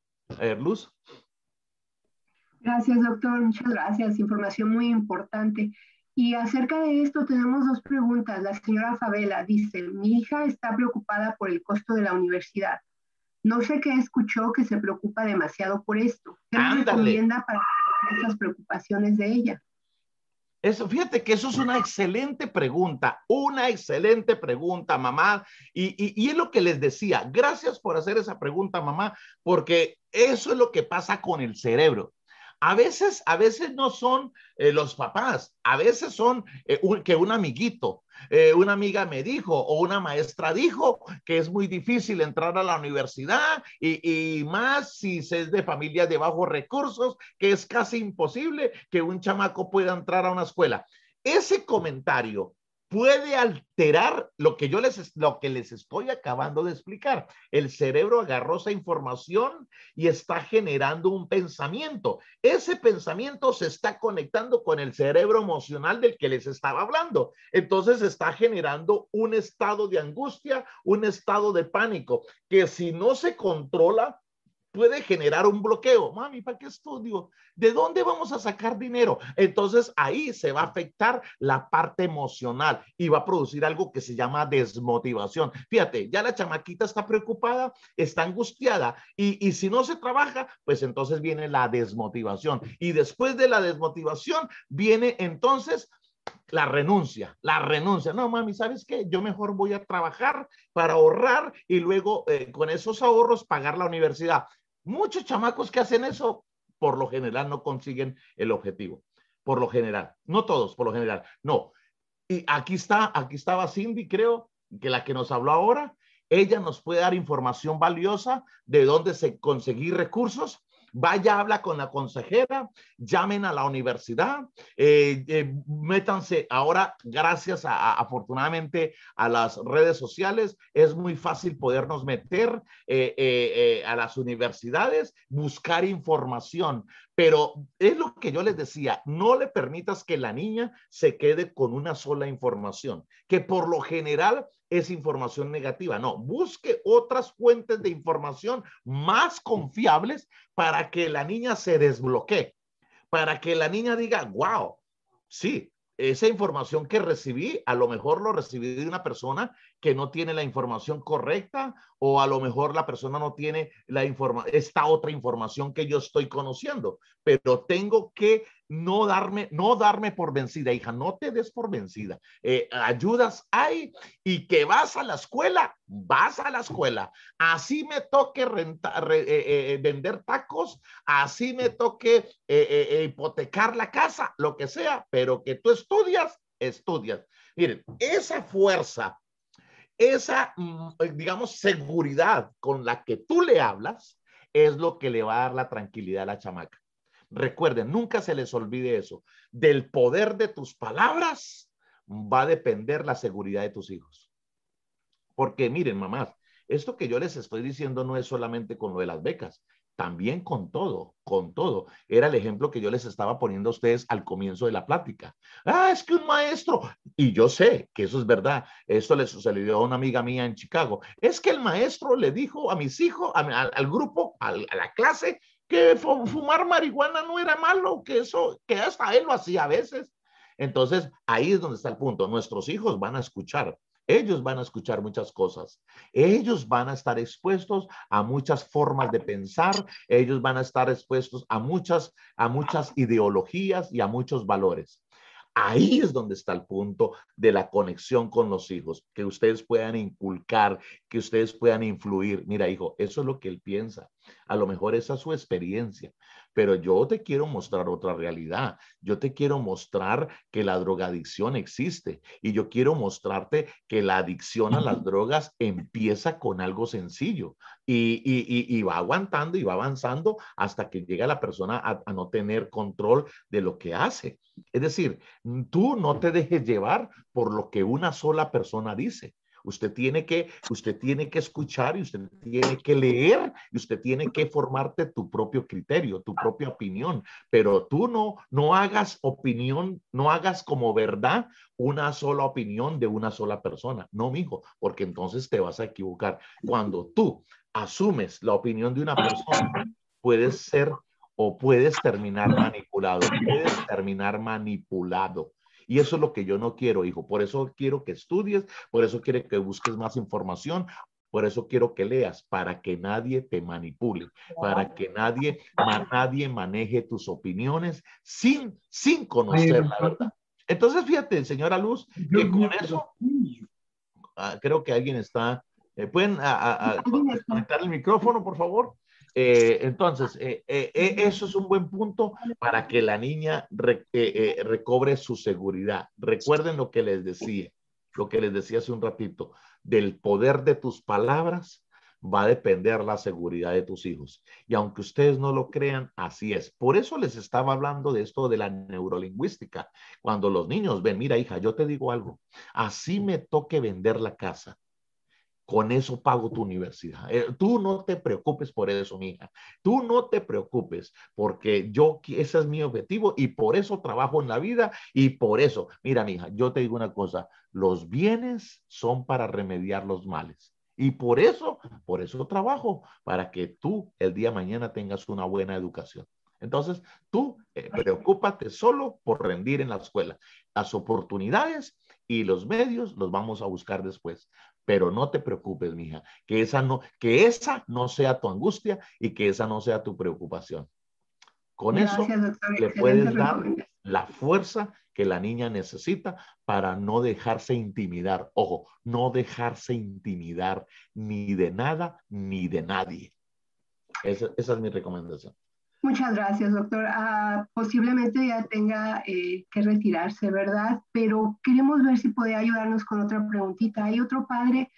Luz. Gracias, doctor. Muchas gracias. Información muy importante. Y acerca de esto tenemos dos preguntas. La señora Favela dice, mi hija está preocupada por el costo de la universidad. No sé qué escuchó que se preocupa demasiado por esto. ¿Qué recomienda para esas preocupaciones de ella? Eso, fíjate que eso es una excelente pregunta, una excelente pregunta, mamá. Y, y, y, es lo que les decía, gracias por hacer esa pregunta, mamá, porque eso es lo que pasa con el cerebro. A veces, a veces no son eh, los papás, a veces son eh, que un amiguito, eh, una amiga me dijo o una maestra dijo que es muy difícil entrar a la universidad y, y más si se es de familias de bajos recursos, que es casi imposible que un chamaco pueda entrar a una escuela. Ese comentario puede alterar lo que yo les, lo que les estoy acabando de explicar. El cerebro agarró esa información y está generando un pensamiento. Ese pensamiento se está conectando con el cerebro emocional del que les estaba hablando. Entonces está generando un estado de angustia, un estado de pánico, que si no se controla, puede generar un bloqueo. Mami, ¿para qué estudio? ¿De dónde vamos a sacar dinero? Entonces ahí se va a afectar la parte emocional y va a producir algo que se llama desmotivación. Fíjate, ya la chamaquita está preocupada, está angustiada y, y si no se trabaja, pues entonces viene la desmotivación. Y después de la desmotivación viene entonces la renuncia, la renuncia. No, mami, ¿sabes qué? Yo mejor voy a trabajar para ahorrar y luego eh, con esos ahorros pagar la universidad. Muchos chamacos que hacen eso, por lo general no consiguen el objetivo. Por lo general, no todos, por lo general, no. Y aquí está, aquí estaba Cindy, creo, que la que nos habló ahora, ella nos puede dar información valiosa de dónde se conseguir recursos Vaya, habla con la consejera, llamen a la universidad, eh, eh, métanse ahora, gracias a, afortunadamente a las redes sociales, es muy fácil podernos meter eh, a las universidades, buscar información. Pero es lo que yo les decía, no le permitas que la niña se quede con una sola información, que por lo general es información negativa. No, busque otras fuentes de información más confiables para que la niña se desbloquee, para que la niña diga, wow, sí, esa información que recibí, a lo mejor lo recibí de una persona que no tiene la información correcta o a lo mejor la persona no tiene la esta otra información que yo estoy conociendo, pero tengo que no darme, no darme por vencida, hija, no te des por vencida. Eh, ayudas hay y que vas a la escuela, vas a la escuela. Así me toque eh, eh, vender tacos, así me toque hipotecar la casa, lo que sea, pero que tú estudias, estudias. Miren, esa fuerza esa, mm, digamos, seguridad con la que tú le hablas es lo que le va a dar la tranquilidad a la chamaca. Recuerden, nunca se les olvide eso. Del poder de tus palabras va a depender la seguridad de tus hijos. Porque miren, mamás, esto que yo les estoy diciendo no es solamente con lo de las becas, también con todo, con todo. Era el ejemplo que yo les estaba poniendo a ustedes al comienzo de la plática. Ah, es que un maestro, y yo sé que eso es verdad, esto le sucedió a una amiga mía en Chicago, es que el maestro le dijo a mis hijos, al, grupo, a la clase, que fumar marihuana no era malo, que eso, que hasta él lo hacía a veces. Entonces, ahí es donde está el punto. Nuestros hijos van a escuchar ellos van a escuchar muchas cosas. Ellos van a estar expuestos a muchas formas de pensar. Ellos van a estar expuestos a muchas, a muchas ideologías y a muchos valores. Ahí es donde está el punto de la conexión con los hijos, que ustedes puedan inculcar, que ustedes puedan influir. Mira, hijo, eso es lo que él piensa. A lo mejor esa es su experiencia, pero yo te quiero mostrar otra realidad. Yo te quiero mostrar que la drogadicción existe y yo quiero mostrarte que la adicción a las drogas empieza con algo sencillo y, y, va aguantando y va avanzando hasta que llega la persona a no tener control de lo que hace. Es decir, tú no te dejes llevar por lo que una sola persona dice. Usted tiene que, usted tiene que escuchar y usted tiene que leer y usted tiene que formarte tu propio criterio, tu propia opinión. Pero tú no, no hagas opinión, no hagas como verdad una sola opinión de una sola persona. No, mijo, porque entonces te vas a equivocar. Cuando tú asumes la opinión de una persona, puedes ser o puedes terminar manipulado, puedes terminar manipulado. Y eso es lo que yo no quiero, hijo. Por eso quiero que estudies, por eso quiero que busques más información, por eso quiero que leas, para que nadie te manipule, para que nadie, nadie maneje tus opiniones sin, sin conocer la verdad. Entonces, fíjate, señora Luz, que con eso, ah, creo que alguien está, eh, ¿pueden conectar el micrófono, por favor? Eh, entonces, eh, eh, eso es un buen punto para que la niña recobre su seguridad. Recuerden lo que les decía, lo que les decía hace un ratito, del poder de tus palabras va a depender la seguridad de tus hijos. Y aunque ustedes no lo crean, así es. Por eso les estaba hablando de esto de la neurolingüística. Cuando los niños ven, mira hija, yo te digo algo, así me toque vender la casa. Con eso pago tu universidad. Eh, tú no te preocupes por eso, mi hija. Tú no te preocupes porque yo, ese es mi objetivo y por eso trabajo en la vida y por eso, mira, mi hija, yo te digo una cosa, los bienes son para remediar los males y por eso, por eso trabajo, para que tú el día de mañana tengas una buena educación. Entonces, tú eh, preocúpate solo por rendir en la escuela. Las oportunidades y los medios los vamos a buscar después. Pero no te preocupes, mija, que esa no, que esa no sea tu angustia y que esa no sea tu preocupación. Con eso le puedes dar la fuerza que la niña necesita para no dejarse intimidar. Ojo, no dejarse intimidar ni de nada ni de nadie. Esa, es mi recomendación. Muchas gracias, doctor. Ah, posiblemente ya tenga eh, que retirarse, ¿verdad? Pero queremos ver si puede ayudarnos con otra preguntita. Hay otro padre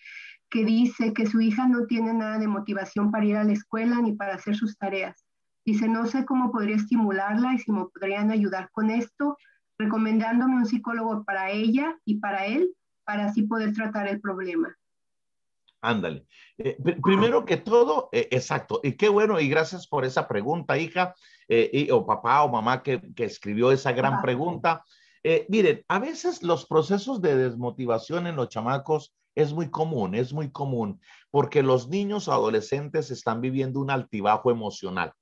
que dice que su hija no tiene nada de motivación para ir a la escuela ni para hacer sus tareas. Dice, no sé cómo podría estimularla y si me podrían ayudar con esto recomendándome un psicólogo para ella y para él, para así poder tratar el problema. Ándale. Eh, primero que todo, eh, exacto. Y qué bueno, y gracias por esa pregunta, hija, eh, o papá o mamá que, que escribió esa gran pregunta. miren, a veces los procesos de desmotivación en los chamacos es muy común, es muy común, porque los niños o adolescentes están viviendo un altibajo emocional.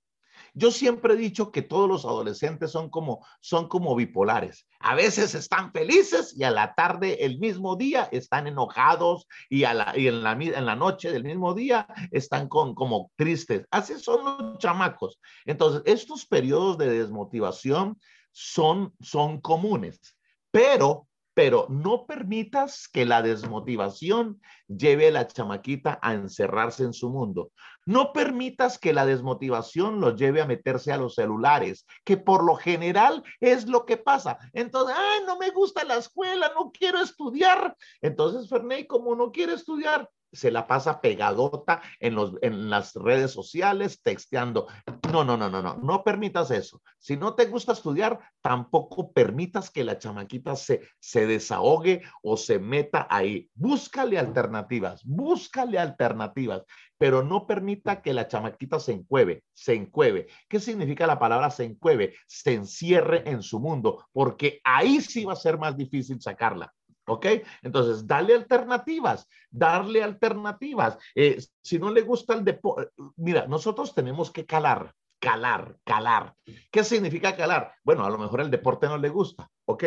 Yo siempre he dicho que todos los adolescentes son como, son como bipolares. A veces están felices y a la tarde, el mismo día, están enojados y, a la, y en, la, en la noche del mismo día están con, como tristes. Así son los chamacos. Entonces, estos periodos de desmotivación son, son comunes, pero pero no permitas que la desmotivación lleve a la chamaquita a encerrarse en su mundo. No permitas que la desmotivación lo lleve a meterse a los celulares, que por lo general es lo que pasa. Entonces, ay, no me gusta la escuela, no quiero estudiar. Entonces, Ferney, como no quiere estudiar, se la pasa pegadota en, los, en las redes sociales, texteando. No, no, no, no, no, no permitas eso. Si no te gusta estudiar, tampoco permitas que la chamaquita se, se desahogue o se meta ahí. Búscale alternativas, búscale alternativas, pero no permita que la chamaquita se encueve, se encueve. ¿Qué significa la palabra se encueve? Se encierre en su mundo, porque ahí sí va a ser más difícil sacarla. ¿Ok? Entonces, dale alternativas, darle alternativas. Eh, si no le gusta el deporte, mira, nosotros tenemos que calar, calar, calar. ¿Qué significa calar? Bueno, a lo mejor el deporte no le gusta. Ok,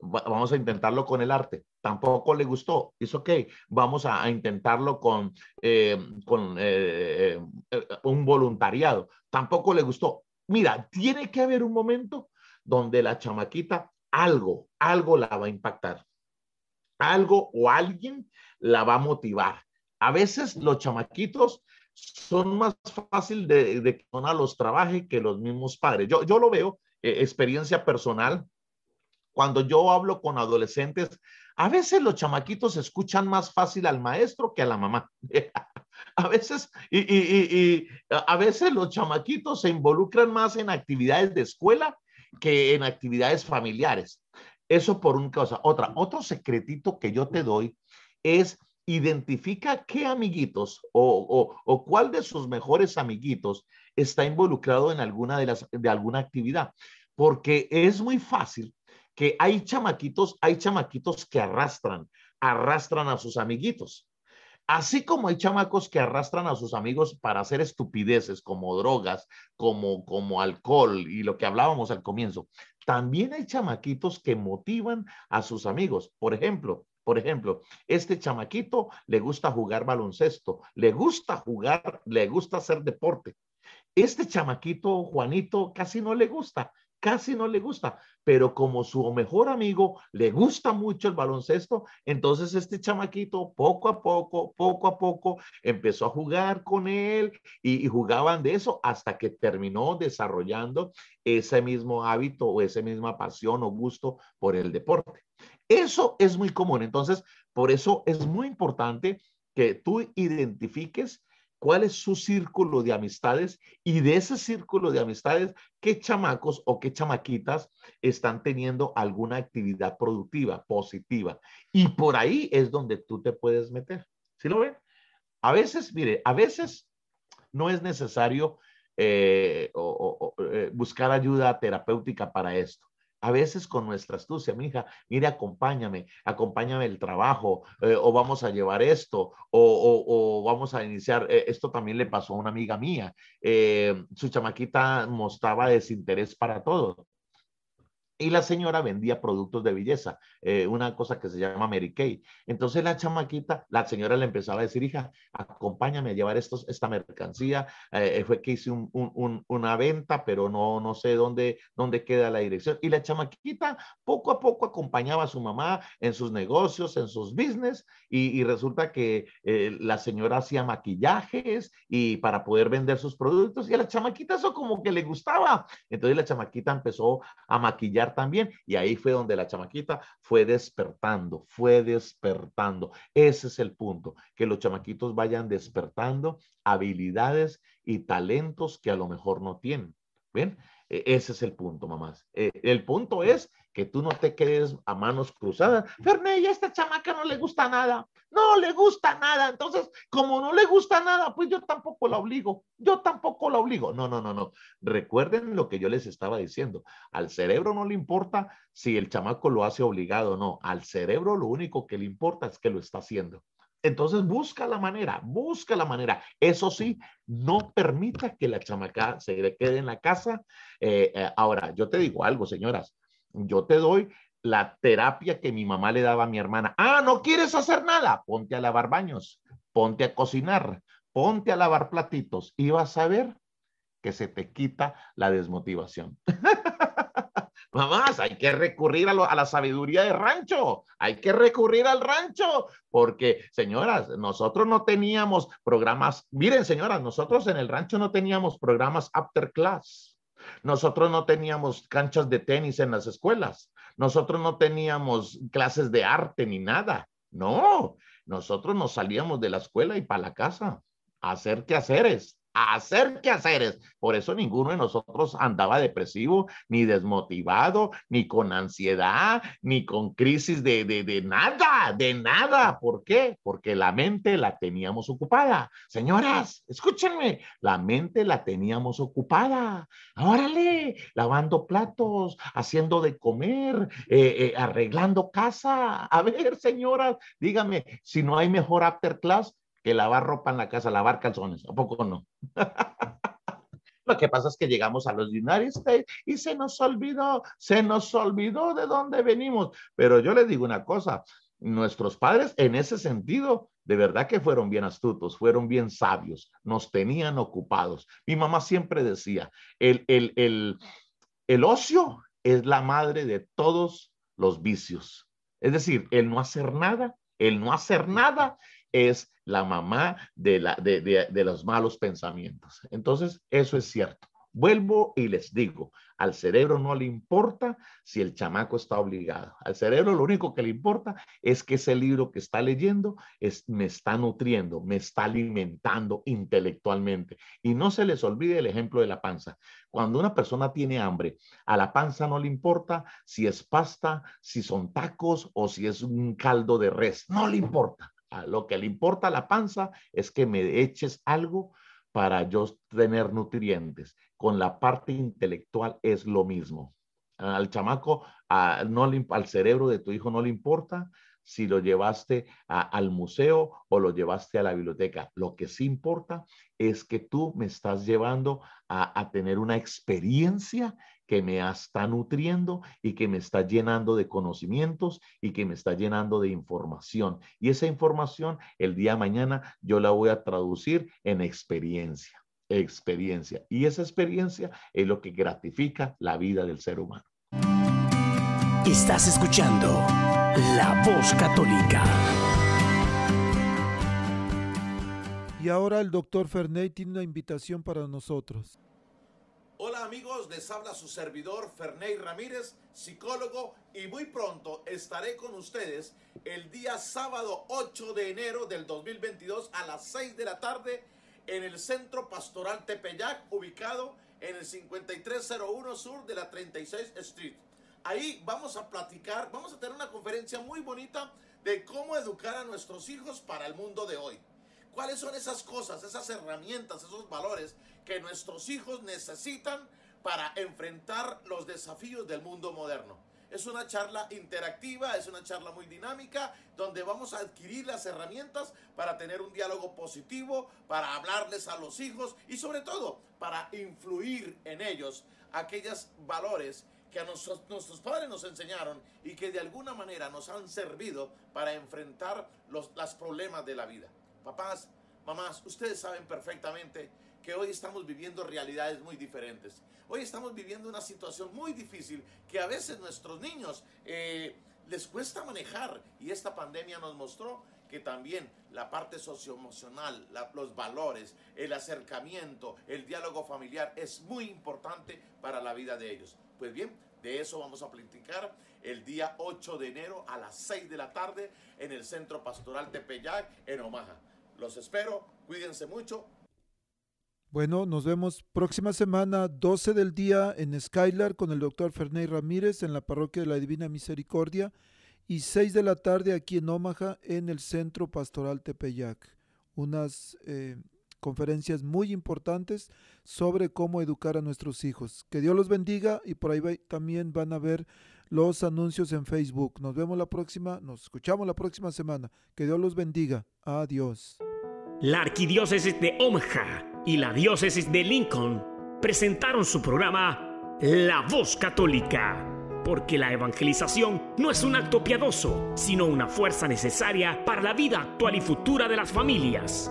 vamos a intentarlo con el arte. Tampoco le gustó. Es ok, vamos a, intentarlo con, eh, con eh, un voluntariado. Tampoco le gustó. Mira, tiene que haber un momento donde la chamaquita algo, algo la va a impactar algo o alguien la va a motivar. A veces los chamaquitos son más fácil de, de que los trabaje que los mismos padres. Yo, yo lo veo, eh, experiencia personal, cuando yo hablo con adolescentes, a veces los chamaquitos escuchan más fácil al maestro que a la mamá. a veces, y, y, a veces los chamaquitos se involucran más en actividades de escuela que en actividades familiares. Eso por una cosa. Otra, otro secretito que yo te doy es identifica qué amiguitos o, o, cuál de sus mejores amiguitos está involucrado en alguna de las de alguna actividad, porque es muy fácil que hay chamaquitos, hay chamaquitos que arrastran, arrastran a sus amiguitos. Así como hay chamacos que arrastran a sus amigos para hacer estupideces como drogas, como, como alcohol y lo que hablábamos al comienzo, también hay chamaquitos que motivan a sus amigos. Por ejemplo, por ejemplo, este chamaquito le gusta jugar baloncesto, le gusta jugar, le gusta hacer deporte. Este chamaquito, Juanito, casi no le gusta, casi no le gusta, pero como su mejor amigo le gusta mucho el baloncesto, entonces este chamaquito poco a poco, poco a poco empezó a jugar con él y, jugaban de eso hasta que terminó desarrollando ese mismo hábito o esa misma pasión o gusto por el deporte. Eso es muy común, entonces por eso es muy importante que tú identifiques cuál es su círculo de amistades y de ese círculo de amistades, qué chamacos o qué chamaquitas están teniendo alguna actividad productiva, positiva. Y por ahí es donde tú te puedes meter. ¿Sí lo ven? A veces, mire, a veces no es necesario eh, eh, buscar ayuda terapéutica para esto. A veces con nuestra astucia, mi hija, mire, acompáñame, acompáñame el trabajo, eh, o vamos a llevar esto, o, vamos a iniciar. esto también le pasó a una amiga mía. su chamaquita mostraba desinterés para todo. Y la señora vendía productos de belleza, eh, una cosa que se llama Mary Kay. Entonces la chamaquita, la señora le empezaba a decir, hija, acompáñame a llevar estos, esta mercancía. Eh, fue que hice una venta, pero no, no sé dónde, dónde queda la dirección. Y la chamaquita poco a poco acompañaba a su mamá en sus negocios, en sus business, y, resulta que eh, la señora hacía maquillajes y para poder vender sus productos. Y a la chamaquita eso como que le gustaba. Entonces la chamaquita empezó a maquillar también. Y ahí fue donde la chamaquita fue despertando, fue despertando. Ese es el punto, que los chamaquitos vayan despertando habilidades y talentos que a lo mejor no tienen. ¿Ven? E, ese es el punto, mamás. E, el punto es que tú no te quedes a manos cruzadas. Ferney, a esta chamaca no le gusta nada. No le gusta nada. Entonces, como no le gusta nada, pues yo tampoco la obligo. Yo tampoco la obligo. No, no, no, no. Recuerden lo que yo les estaba diciendo. Al cerebro no le importa si el chamaco lo hace obligado o no. Al cerebro lo único que le importa es que lo está haciendo. Entonces busca la manera, busca la manera. Eso sí, no permita que la chamaca se quede en la casa. Eh, eh, ahora, yo te digo algo, señoras yo te doy la terapia que mi mamá le daba a mi hermana. Ah, no quieres hacer nada, ponte a lavar baños, ponte a cocinar, ponte a lavar platitos y vas a ver que se te quita la desmotivación. Mamás, hay que recurrir a, la sabiduría de rancho, hay que recurrir al rancho, porque señoras, nosotros no teníamos programas, miren señoras, nosotros en el rancho no teníamos programas after class. Nosotros no teníamos canchas de tenis en las escuelas. Nosotros no teníamos clases de arte ni nada. No, nosotros nos salíamos de la escuela y para la casa a hacer quehaceres hacer quehaceres. Por eso ninguno de nosotros andaba depresivo, ni desmotivado, ni con ansiedad, ni con crisis de, de, de, nada, de nada. ¿Por qué? Porque la mente la teníamos ocupada. Señoras, escúchenme, la mente la teníamos ocupada. Órale, lavando platos, haciendo de comer, eh, eh, arreglando casa. A ver, señoras, dígame, si no hay mejor after class que lavar ropa en la casa, lavar calzones, ¿a poco no? Lo que pasa es que llegamos a los United States y se nos olvidó, se nos olvidó de dónde venimos. Pero yo les digo una cosa, nuestros padres en ese sentido, de verdad que fueron bien astutos, fueron bien sabios, nos tenían ocupados. Mi mamá siempre decía, el, el, el, el ocio es la madre de todos los vicios. Es decir, el no hacer nada, el no hacer nada es la mamá de, la, de, de, los malos pensamientos. Entonces, eso es cierto. Vuelvo y les digo, al cerebro no le importa si el chamaco está obligado. Al cerebro lo único que le importa es que ese libro que está leyendo es, me está nutriendo, me está alimentando intelectualmente. Y no se les olvide el ejemplo de la panza. Cuando una persona tiene hambre, a la panza no le importa si es pasta, si son tacos o si es un caldo de res. No le importa lo que le importa a la panza es que me eches algo para yo tener nutrientes. Con la parte intelectual es lo mismo. Al chamaco, no al cerebro de tu hijo no le importa si lo llevaste al museo o lo llevaste a la biblioteca. Lo que sí importa es que tú me estás llevando a tener una experiencia que me está nutriendo y que me está llenando de conocimientos y que me está llenando de información. Y esa información el día de mañana yo la voy a traducir en experiencia, experiencia. Y esa experiencia es lo que gratifica la vida del ser humano. Estás escuchando La Voz Católica. Y ahora el doctor Ferney tiene una invitación para nosotros. Hola amigos, les habla su servidor Ferney Ramírez, psicólogo, y muy pronto estaré con ustedes el día sábado 8 de enero del 2022 a las 6 de la tarde en el Centro Pastoral Tepeyac, ubicado en el 5301 sur de la 36 Street. Ahí vamos a platicar, vamos a tener una conferencia muy bonita de cómo educar a nuestros hijos para el mundo de hoy. ¿Cuáles son esas cosas, esas herramientas, esos valores que nuestros hijos necesitan para enfrentar los desafíos del mundo moderno? Es una charla interactiva, es una charla muy dinámica, donde vamos a adquirir las herramientas para tener un diálogo positivo, para hablarles a los hijos y sobre todo para influir en ellos aquellos valores que a nuestros, nuestros padres nos enseñaron y que de alguna manera nos han servido para enfrentar los las problemas de la vida. Papás, mamás, ustedes saben perfectamente que hoy estamos viviendo realidades muy diferentes. Hoy estamos viviendo una situación muy difícil que a veces nuestros niños eh, les cuesta manejar y esta pandemia nos mostró que también la parte socioemocional, los valores, el acercamiento, el diálogo familiar es muy importante para la vida de ellos. Pues bien, de eso vamos a platicar el día 8 de enero a las 6 de la tarde en el Centro Pastoral Tepeyac en Omaha. Los espero, cuídense mucho. Bueno, nos vemos próxima semana, 12 del día en Skylar con el doctor Ferney Ramírez en la parroquia de la Divina Misericordia y 6 de la tarde aquí en Omaha en el Centro Pastoral Tepeyac. Unas eh, conferencias muy importantes sobre cómo educar a nuestros hijos. Que Dios los bendiga y por ahí va- también van a ver los anuncios en Facebook. Nos vemos la próxima, nos escuchamos la próxima semana. Que Dios los bendiga. Adiós. La Arquidiócesis de Omaha y la Diócesis de Lincoln presentaron su programa La Voz Católica, porque la evangelización no es un acto piadoso, sino una fuerza necesaria para la vida actual y futura de las familias.